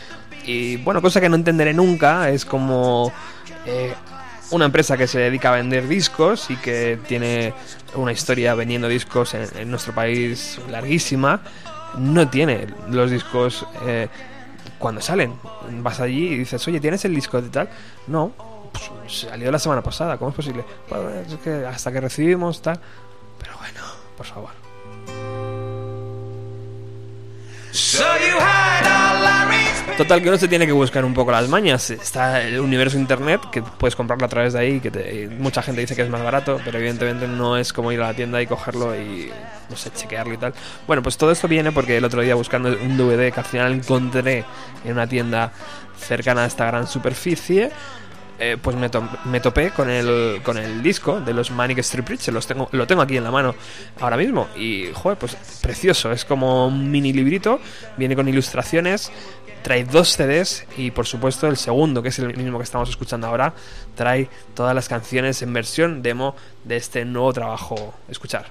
Y bueno, cosa que no entenderé nunca es como eh, una empresa que se dedica a vender discos y que tiene una historia vendiendo discos en, en nuestro país larguísima, no tiene los discos eh, cuando salen. Vas allí y dices, oye, ¿tienes el disco de tal? No, pues, salió la semana pasada, ¿cómo es posible? Bueno, hasta que recibimos tal. Pero bueno, por favor. Total, que uno se tiene que buscar un poco las mañas. Está el universo internet, que puedes comprarlo a través de ahí, que te- mucha gente dice que es más barato, pero evidentemente no es como ir a la tienda y cogerlo y, no sé, chequearlo y tal. Bueno, pues todo esto viene porque el otro día buscando un DVD que al final encontré en una tienda cercana a esta gran superficie, eh, pues me, me topé con el, con el disco de los Manic Street Preachers. Tengo, lo tengo aquí en la mano ahora mismo. Y, joder, pues precioso. Es como un mini librito. Viene con ilustraciones. Trae dos CDs y por supuesto el segundo, que es el mismo que estamos escuchando ahora, trae todas las canciones en versión demo de este nuevo trabajo. Escuchar.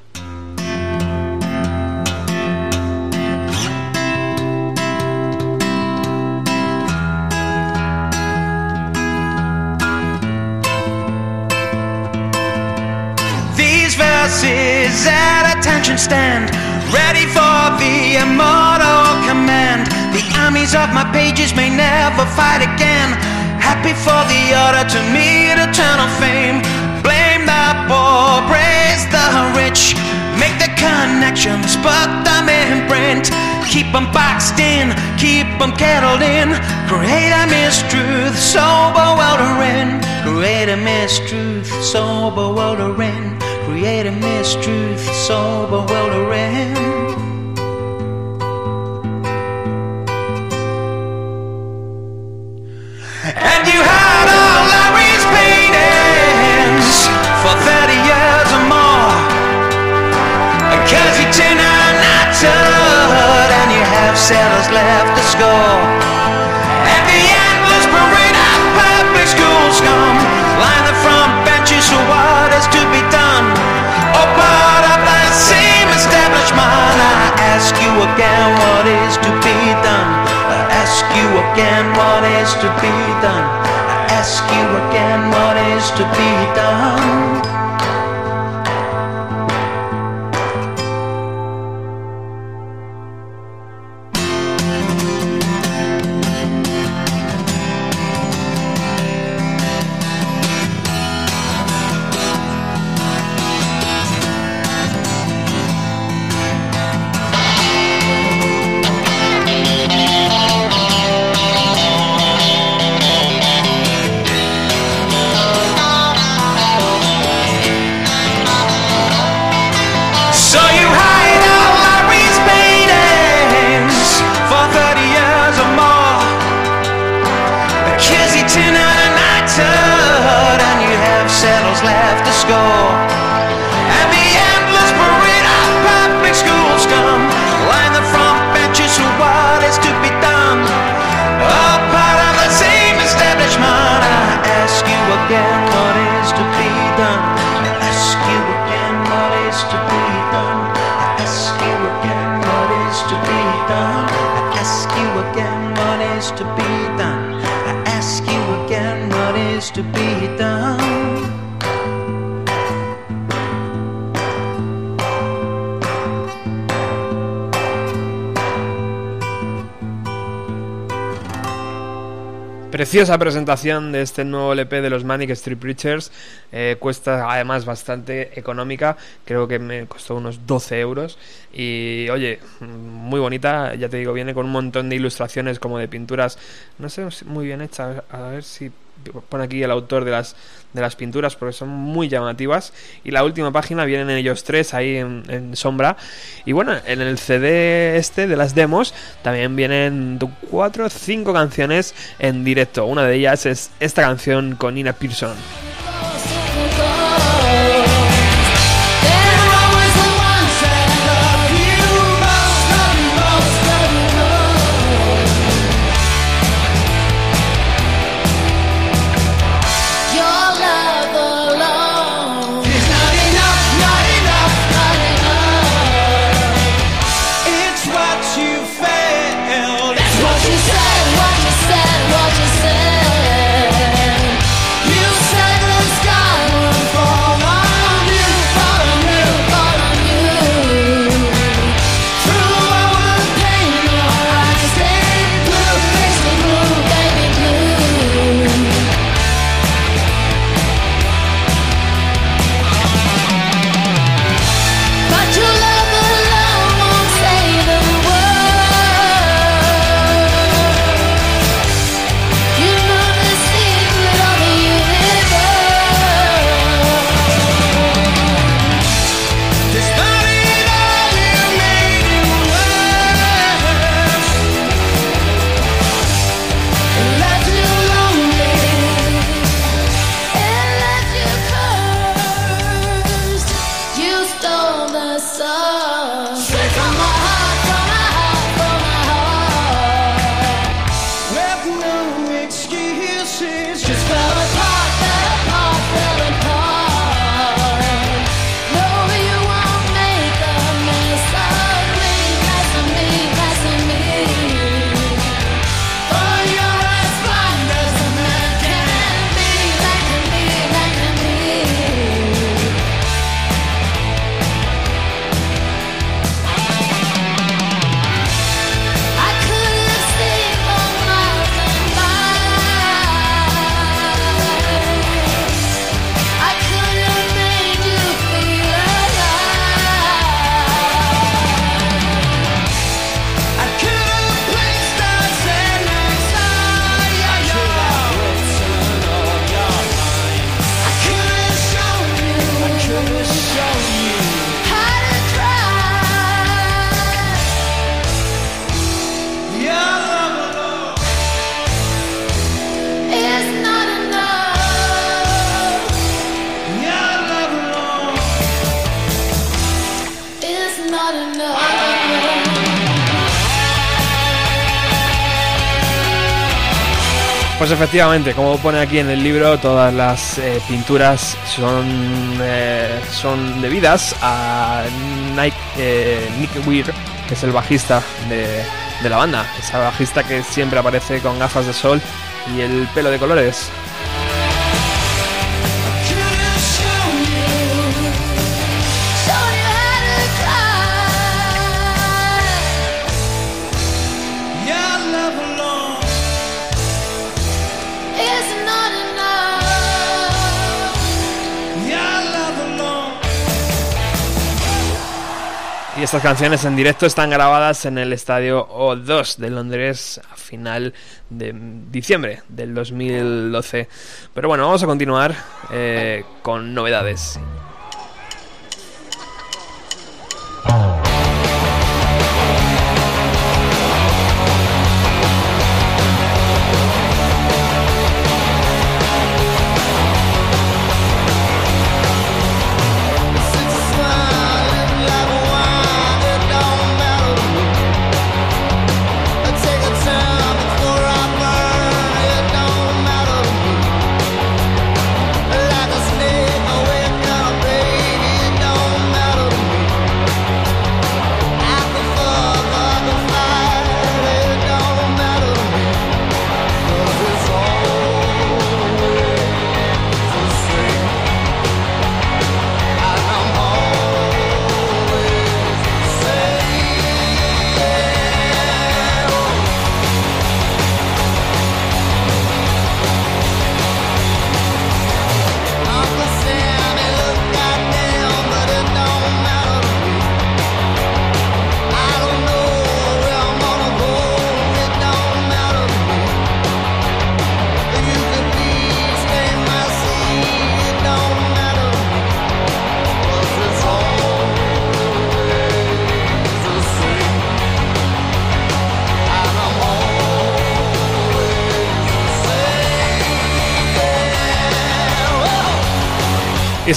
Verses at attention stand, ready for the immortal command. The armies of my pages may never fight again. Happy for the order to meet eternal fame. Blame the poor, praise the rich. Make the connections, put them in print. Keep them boxed in, keep them kettled in. Create a mistruth, sober wildering. Create a mistruth, sober wildering. Create a mistruth, sober wildering. And you had all Larry's paintings for 30 years or more. Cause you turn out not good and you have settlers left to score. Again what is to be done. I ask you again what is to be done. go. Preciosa presentación de este nuevo LP de los Manic Street Preachers. Eh, cuesta además bastante económica. Creo que me costó unos 12 euros. Y oye, muy bonita. Ya te digo, viene con un montón de ilustraciones como de pinturas. No sé, muy bien hechas. A ver si pone aquí el autor de las de las pinturas porque son muy llamativas y la última página vienen ellos tres ahí en, en sombra y bueno en el CD este de las demos también vienen cuatro o cinco canciones en directo una de ellas es esta canción con Nina Pearson efectivamente, como pone aquí en el libro, todas las eh, pinturas son, eh, son debidas a eh, Nick Weir, que es el bajista de, de la banda. Esa bajista que siempre aparece con gafas de sol y el pelo de colores. Y estas canciones en directo están grabadas en el estadio O2 de Londres a final de diciembre del 2012. Pero bueno, vamos a continuar eh, con novedades.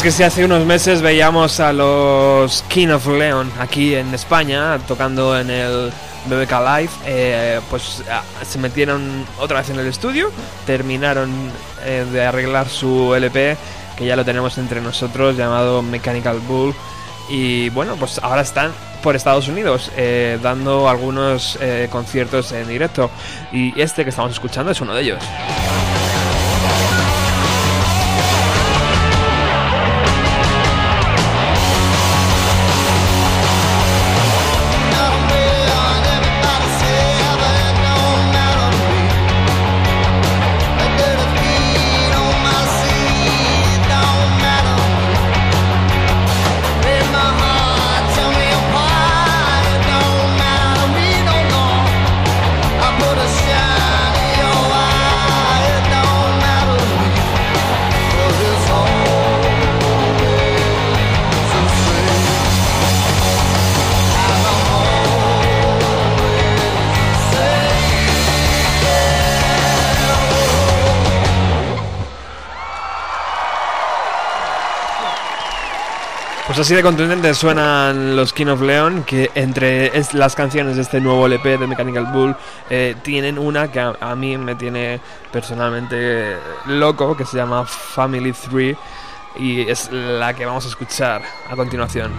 que si hace unos meses veíamos a los King of Leon aquí en España tocando en el BBK Live, eh, pues ah, se metieron otra vez en el estudio, terminaron eh, de arreglar su LP, que ya lo tenemos entre nosotros, llamado Mechanical Bull, y bueno, pues ahora están por Estados Unidos, eh, dando algunos conciertos en directo, y este que estamos escuchando es uno de ellos. así de contundente suenan los King of Leon, que entre las canciones de este nuevo LP de Mechanical Bull eh, tienen una que a, a, mí me tiene personalmente loco, que se llama Family 3, y es la que vamos a escuchar a continuación.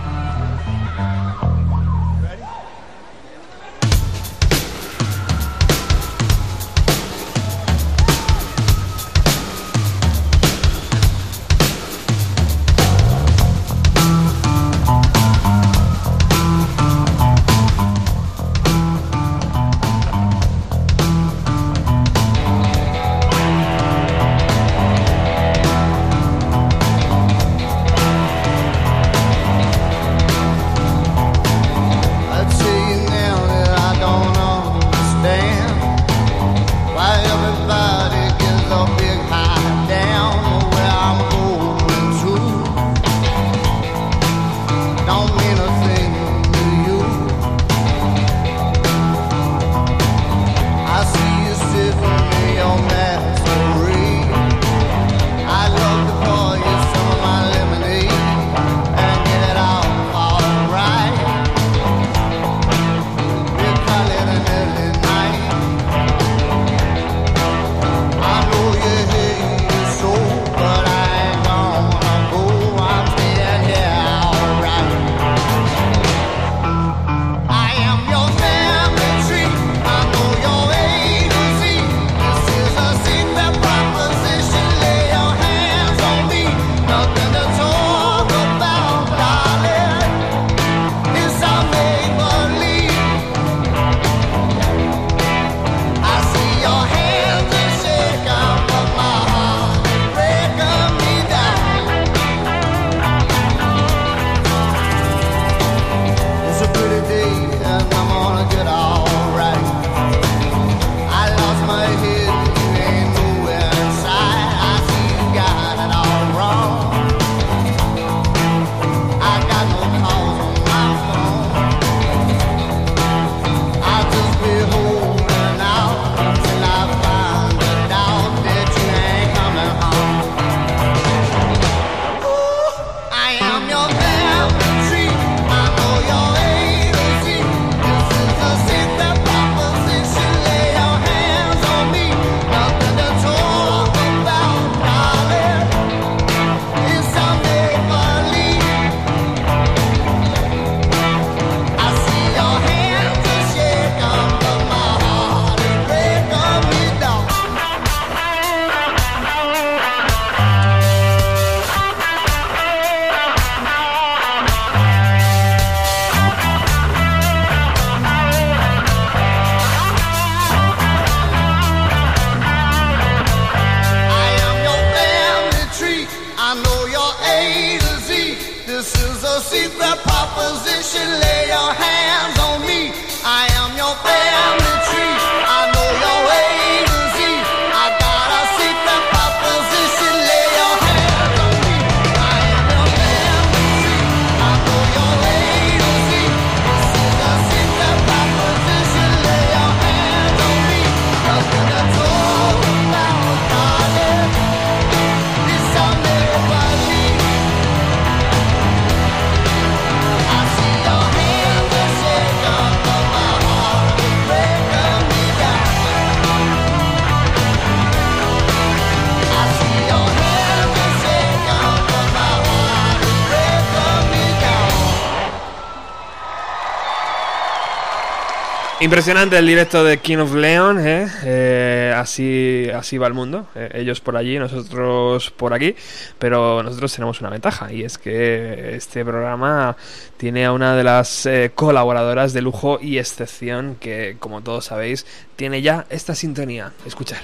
Impresionante el directo de King of Leon, ¿eh? Eh, así, así va el mundo. Eh, ellos por allí, nosotros por aquí. Pero nosotros tenemos una ventaja y es que este programa tiene a una de las colaboradoras de lujo y excepción que, como todos sabéis, tiene ya esta sintonía. Escuchar.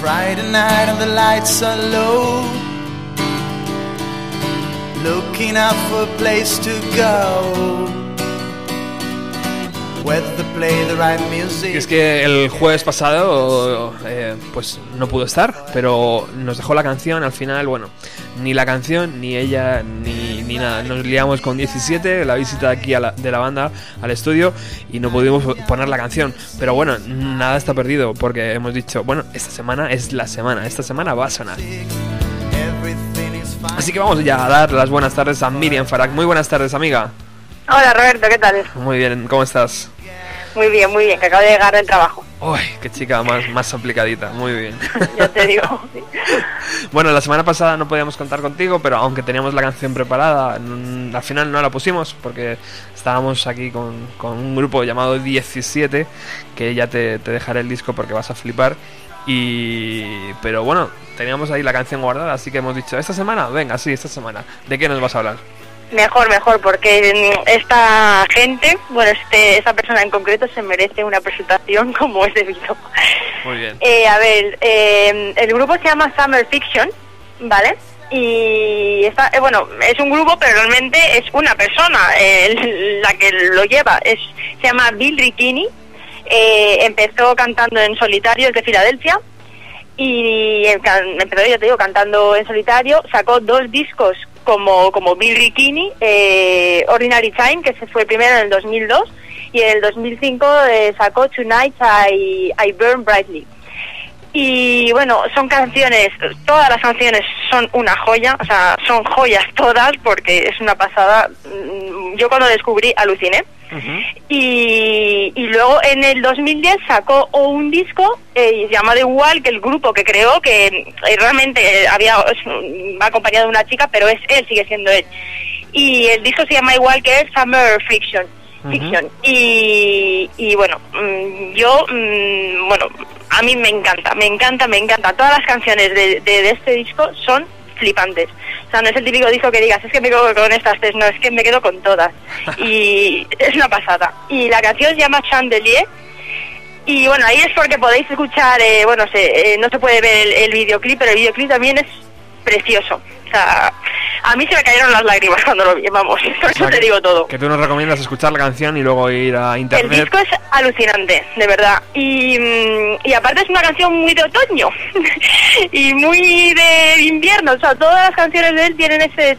Friday night and the lights are. Looking out for a place to go. Es que el jueves pasado eh, pues no pudo estar, pero nos dejó la canción al final, bueno, ni la canción, ni ella, ni, ni nada. Nos liamos con 17, la visita aquí a de la banda al estudio y no pudimos poner la canción. Pero bueno, nada está perdido porque hemos dicho, bueno, esta semana es la semana, esta semana va a sonar. Así que vamos ya a dar las buenas tardes a Miriam Farag. Muy buenas tardes, amiga. Hola Roberto, ¿qué tal? Muy bien, ¿cómo estás? Muy bien, muy bien, que acabo de llegar del trabajo, Uy, qué chica más, más aplicadita, muy bien. ya te digo. Bueno, la semana pasada no podíamos contar contigo, pero aunque teníamos la canción preparada, mm, al final no la pusimos porque estábamos aquí con, con un grupo llamado 17, que ya te, te dejaré el disco porque vas a flipar. Y pero bueno, teníamos ahí la canción guardada, así que hemos dicho, esta semana, venga, sí, esta semana. ¿De qué nos vas a hablar? Mejor, mejor, porque mm, esta gente, bueno, este, esta persona en concreto se merece una presentación como es debido. Muy bien. Eh, a ver, eh, el grupo se llama Summer Fiction, ¿vale? Y está, eh, bueno, es un grupo, pero realmente es una persona eh, la que lo lleva. Es, se llama Bill Ricchini. Eh, empezó cantando en solitario desde Filadelfia y eh, empezó, ya te digo, cantando en solitario. Sacó dos discos como, como Bill Ricchini, eh, Ordinary Time, que se fue primero en el 2002, y en el 2005 eh, sacó Tonight I, I Burn Brightly. Y bueno, son canciones, todas las canciones son una joya, o sea, son joyas todas porque es una pasada. Mm, Yo cuando descubrí aluciné. Y, y luego en el 2010 sacó un disco eh, llamado igual que el grupo que creó, que eh, realmente eh, había es- va acompañado de una chica, pero es él, sigue siendo él. Y el disco se llama igual que él, Summer Fiction. Fiction. Y, y bueno, mm, yo, mm, bueno, a mí me encanta, me encanta, me encanta. Todas las canciones de, de, de este disco son flipantes. O sea, no es el típico disco que digas, es que me quedo con estas tres, no, es que me quedo con todas. Y es una pasada. Y la canción se llama Chandelier. Y bueno, ahí es porque podéis escuchar, eh, bueno, se, eh, no se puede ver el, el videoclip, pero el videoclip también es precioso. O sea, a mí se me cayeron las lágrimas cuando lo vi, vamos, por eso te digo todo. Que tú nos recomiendas escuchar la canción y luego ir a El internet. disco es alucinante, de verdad. Y, mm, y aparte es una canción muy de otoño y muy de invierno. O sea, todas las canciones de él tienen ese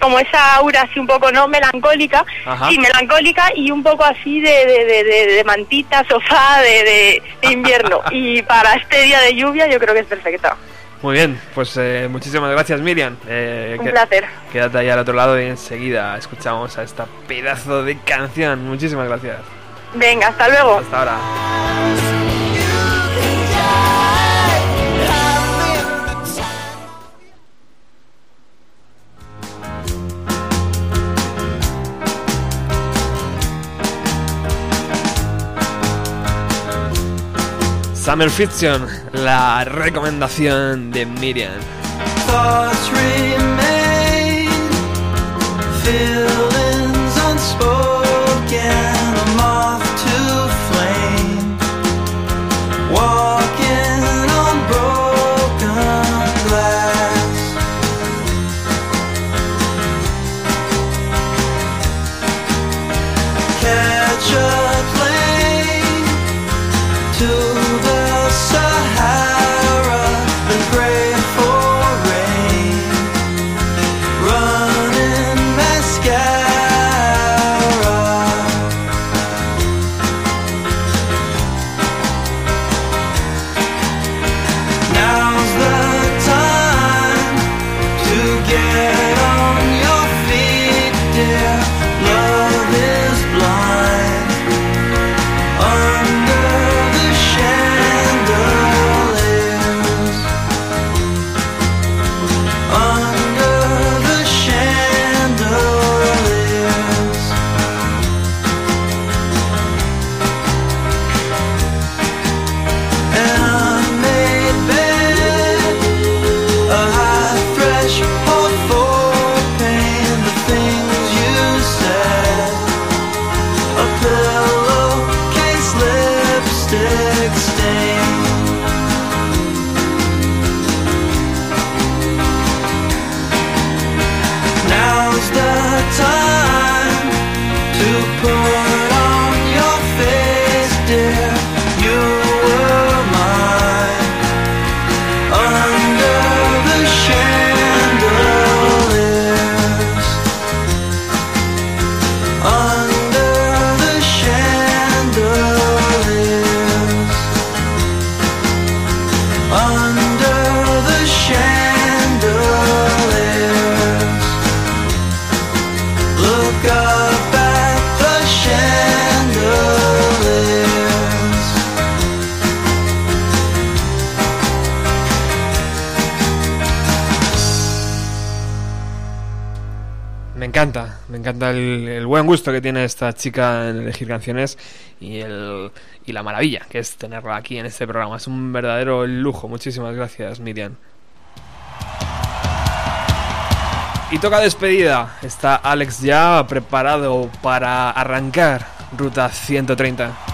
como esa aura así un poco no melancólica, Ajá. sí, melancólica y un poco así de, de, de, de- mantita, sofá, de- de invierno. y para este día de lluvia yo creo que es perfecta. Muy bien, pues eh, muchísimas gracias Miriam. Eh, Un placer. Quédate ahí al otro lado y enseguida escuchamos a esta pedazo de canción. Muchísimas gracias. Venga, hasta luego. Hasta ahora. Summer Fiction, la recomendación de Miriam. Gusto que tiene esta chica en elegir canciones y, el, y la maravilla que es tenerla aquí en este programa. Es un verdadero lujo. Muchísimas gracias, Miriam. Y toca despedida. Está Alex ya preparado para arrancar ruta 130.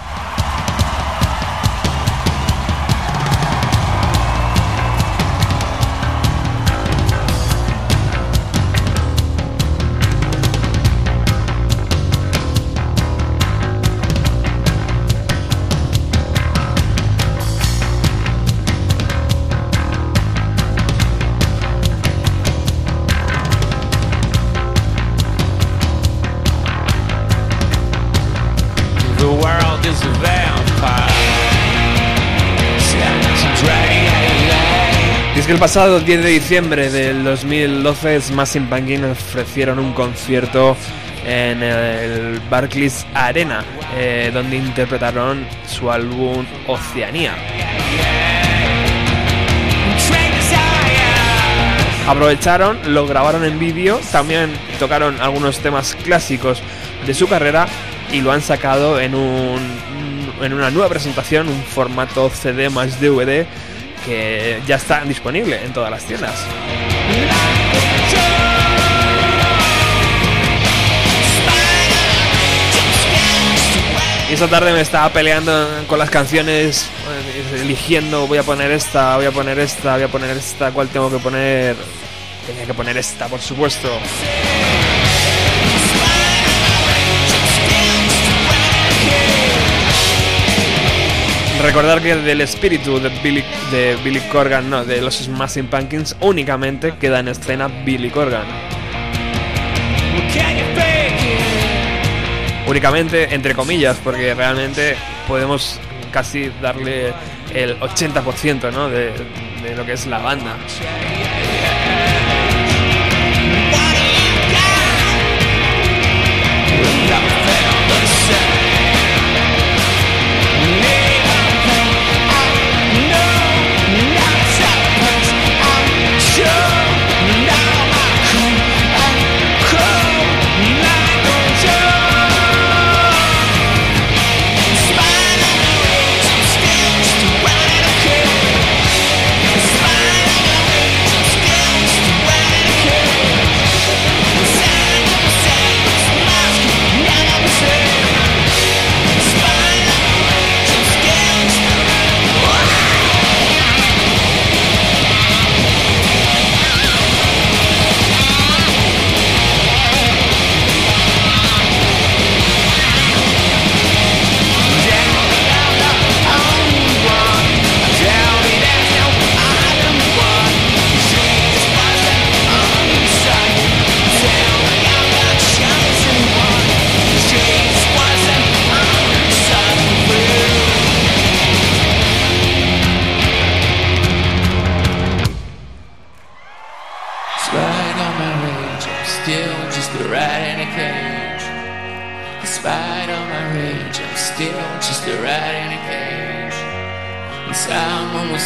El pasado 10 de diciembre del 2012 Smashing Pumpkins ofrecieron un concierto en el Barclays Arena, eh, donde interpretaron su álbum Oceanía. Aprovecharon, lo grabaron en vídeo, también tocaron algunos temas clásicos de su carrera y lo han sacado en, un, en una nueva presentación, un formato CD más DVD que ya está disponible en todas las tiendas. Y esta tarde me estaba peleando con las canciones, eh, eligiendo, voy a poner esta, voy a poner esta, voy a poner esta, ¿cuál tengo que poner? Tenía que poner esta, por supuesto. Recordar que del espíritu de Billy, de Billy Corgan, no, de los Smashing Pumpkins, únicamente queda en escena Billy Corgan. Únicamente, entre comillas, porque realmente podemos casi darle el 80% ¿no? de, de lo que es la banda.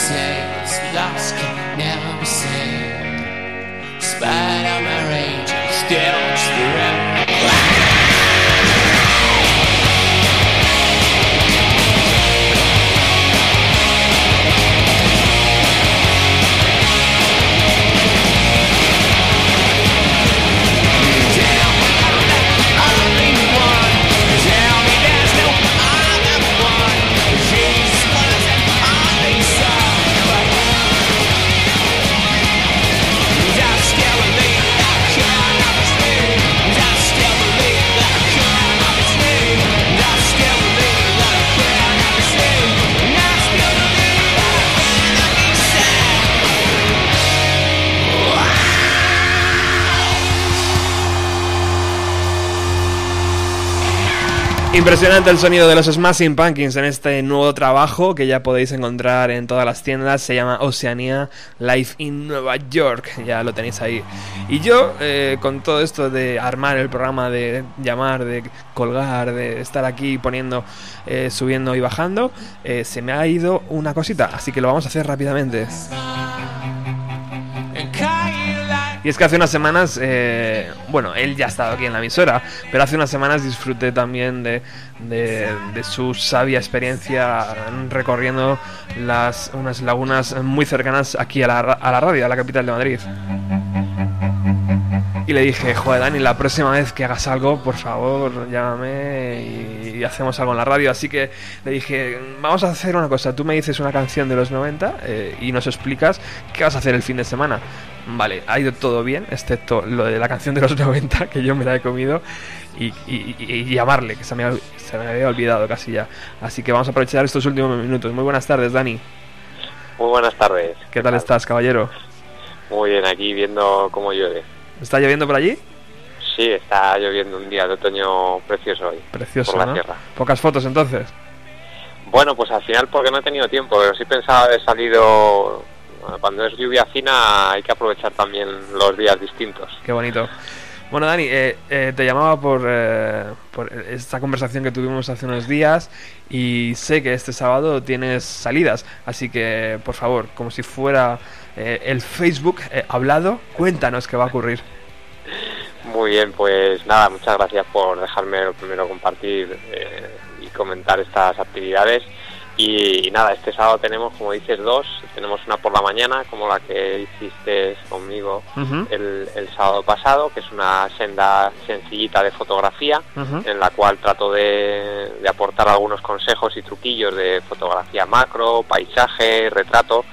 saved, lost can never be saved. Spider Mary. Impresionante el sonido de los Smashing Pumpkins en este nuevo trabajo que ya podéis encontrar en todas las tiendas. Se llama Oceanía Live in Nueva York. Ya lo tenéis ahí. Y yo, eh, con todo esto de armar el programa, de llamar, de colgar, de estar aquí poniendo, eh, subiendo y bajando, eh, se me ha ido una cosita. Así que lo vamos a hacer rápidamente. Y es que hace unas semanas, eh, bueno, él ya ha estado aquí en la emisora, pero hace unas semanas disfruté también de, de- de su sabia experiencia recorriendo las, unas lagunas muy cercanas aquí a la, a la radio, a la capital de Madrid. Y le dije, joder, Dani, la próxima vez que hagas algo, por favor, llámame y, y hacemos algo en la radio. Así que le dije, vamos a hacer una cosa. Tú me dices una canción de los 90 eh, y nos explicas qué vas a hacer el fin de semana. Vale, ha ido todo bien, excepto lo de la canción de los 90, que yo me la he comido, y, y- y- llamarle, que se me, se me había olvidado casi ya. Así que vamos a aprovechar estos últimos minutos. Muy buenas tardes, Dani. Muy buenas tardes. ¿Qué tal estás, caballero? Muy bien, aquí viendo cómo llueve. ¿Está lloviendo por allí? Sí, está lloviendo un día de otoño precioso hoy. Precioso, Por la ¿no? tierra. Pocas fotos entonces. Bueno, pues al final porque no he tenido tiempo, pero sí pensaba haber salido... Cuando es lluvia fina hay que aprovechar también los días distintos. Qué bonito. Bueno, Dani, eh, eh, te llamaba por, eh, por esta conversación que tuvimos hace unos días y sé que este sábado tienes salidas, así que por favor, como si fuera eh, el Facebook eh, hablado, cuéntanos qué va a ocurrir. Muy bien, pues nada, muchas gracias por dejarme lo primero compartir eh, y comentar estas actividades. Y, nada, este sábado tenemos, como dices, dos. Tenemos una por la mañana, como la que hiciste conmigo el, el sábado pasado, que es una senda sencillita de fotografía, en la cual trato de, de aportar algunos consejos y truquillos de fotografía macro, paisaje, retrato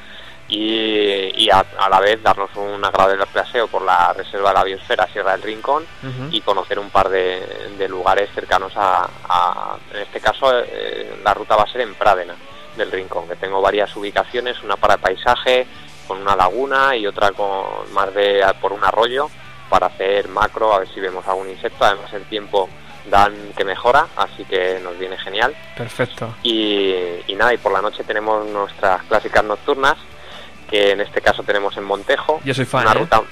y, y a, a la vez darnos un agradable paseo por la Reserva de la Biosfera Sierra del Rincón y conocer un par de, de lugares cercanos a, a- en este caso eh, la ruta va a ser en Prádena del Rincón, que tengo varias ubicaciones, una para paisaje con una laguna y otra con más de por un arroyo para hacer macro, a ver si vemos algún insecto, además el tiempo dan que mejora, así que nos viene genial. Perfecto. Y, y nada, y por la noche tenemos nuestras clásicas nocturnas, que en este caso tenemos en Montejo. Yo soy fan, Una ¿eh? ruta,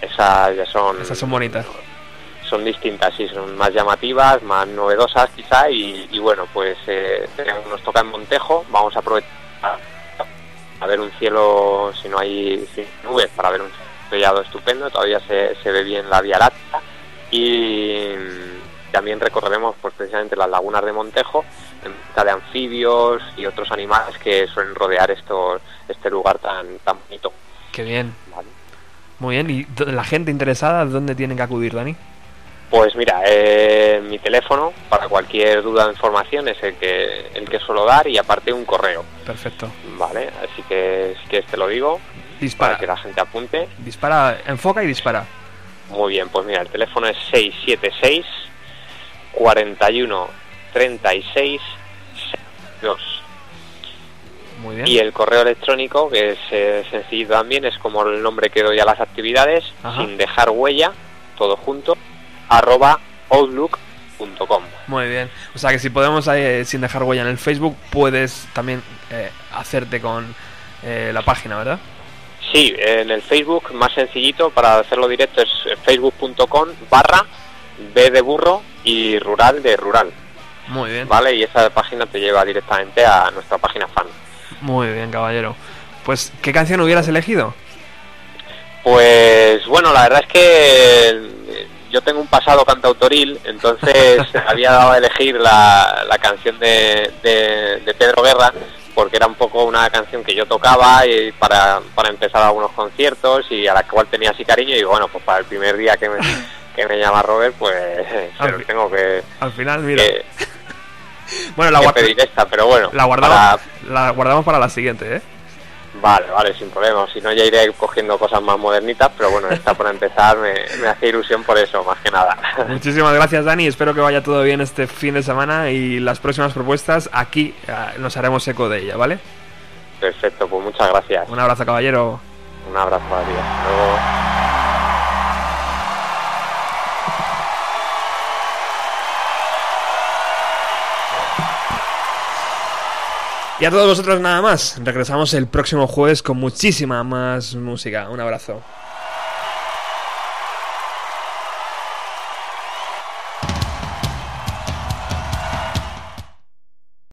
esas ya son, Esas son bonitas. son distintas, sí, son más llamativas, más novedosas quizá, y, y bueno, pues eh, nos toca en Montejo, vamos a aprovechar a ver un cielo, si no hay nubes, para ver un estrellado estupendo, todavía se, se ve bien la Vía Láctea, y también recorreremos pues precisamente las lagunas de Montejo, en busca de anfibios y otros animales que suelen rodear estos, este lugar tan, tan bonito. Qué bien. Vale. Muy bien. ¿Y la gente interesada dónde tienen que acudir, Dani? Pues mira, eh, mi teléfono para cualquier duda o información es el que, el que suelo dar y aparte un correo, Perfecto. ¿vale? Así que si quieres te lo digo Dispara. para que la gente apunte. Dispara, enfoca y dispara. Muy bien, pues mira, el teléfono es 676 41 36 2 Muy bien. y el correo electrónico, que es eh, sencillo también, es como el nombre que doy a las actividades, Ajá. sin dejar huella, todo junto, arroba outlook.com. Muy bien. O sea que si podemos, eh, sin dejar huella en el Facebook, puedes también eh, hacerte con eh, la página, ¿verdad? Sí, en el Facebook, más sencillito, para hacerlo directo, es facebook.com barra B de burro y rural de rural, Muy bien. ¿vale? Y esa página te lleva directamente a nuestra página fan. Muy bien, caballero. Pues, ¿qué canción hubieras elegido? Pues bueno, la verdad es que eh, yo tengo un pasado cantautoril, entonces había dado a elegir la, la canción de, de- de Pedro Guerra, porque era un poco una canción que yo tocaba y para, para empezar algunos conciertos y a la cual tenía así cariño y bueno, pues para el primer día que me, que me llama Robert, pues tengo que, Al final, mira. que- bueno, la, que guar- pedir esta, pero bueno, la guardamos, para- la guardamos para la siguiente, ¿eh? Vale, vale, sin problema. Si no, ya iré cogiendo cosas más modernitas, pero bueno, esta por empezar me, me hace ilusión por eso, más que nada. Muchísimas gracias, Dani. Espero que vaya todo bien este fin de semana y las próximas propuestas aquí eh, nos haremos eco de ella, ¿vale? Perfecto, pues muchas gracias. Un abrazo, caballero. Un abrazo. Hasta luego. Y a todos vosotros nada más. Regresamos el próximo jueves con muchísima más música. Un abrazo.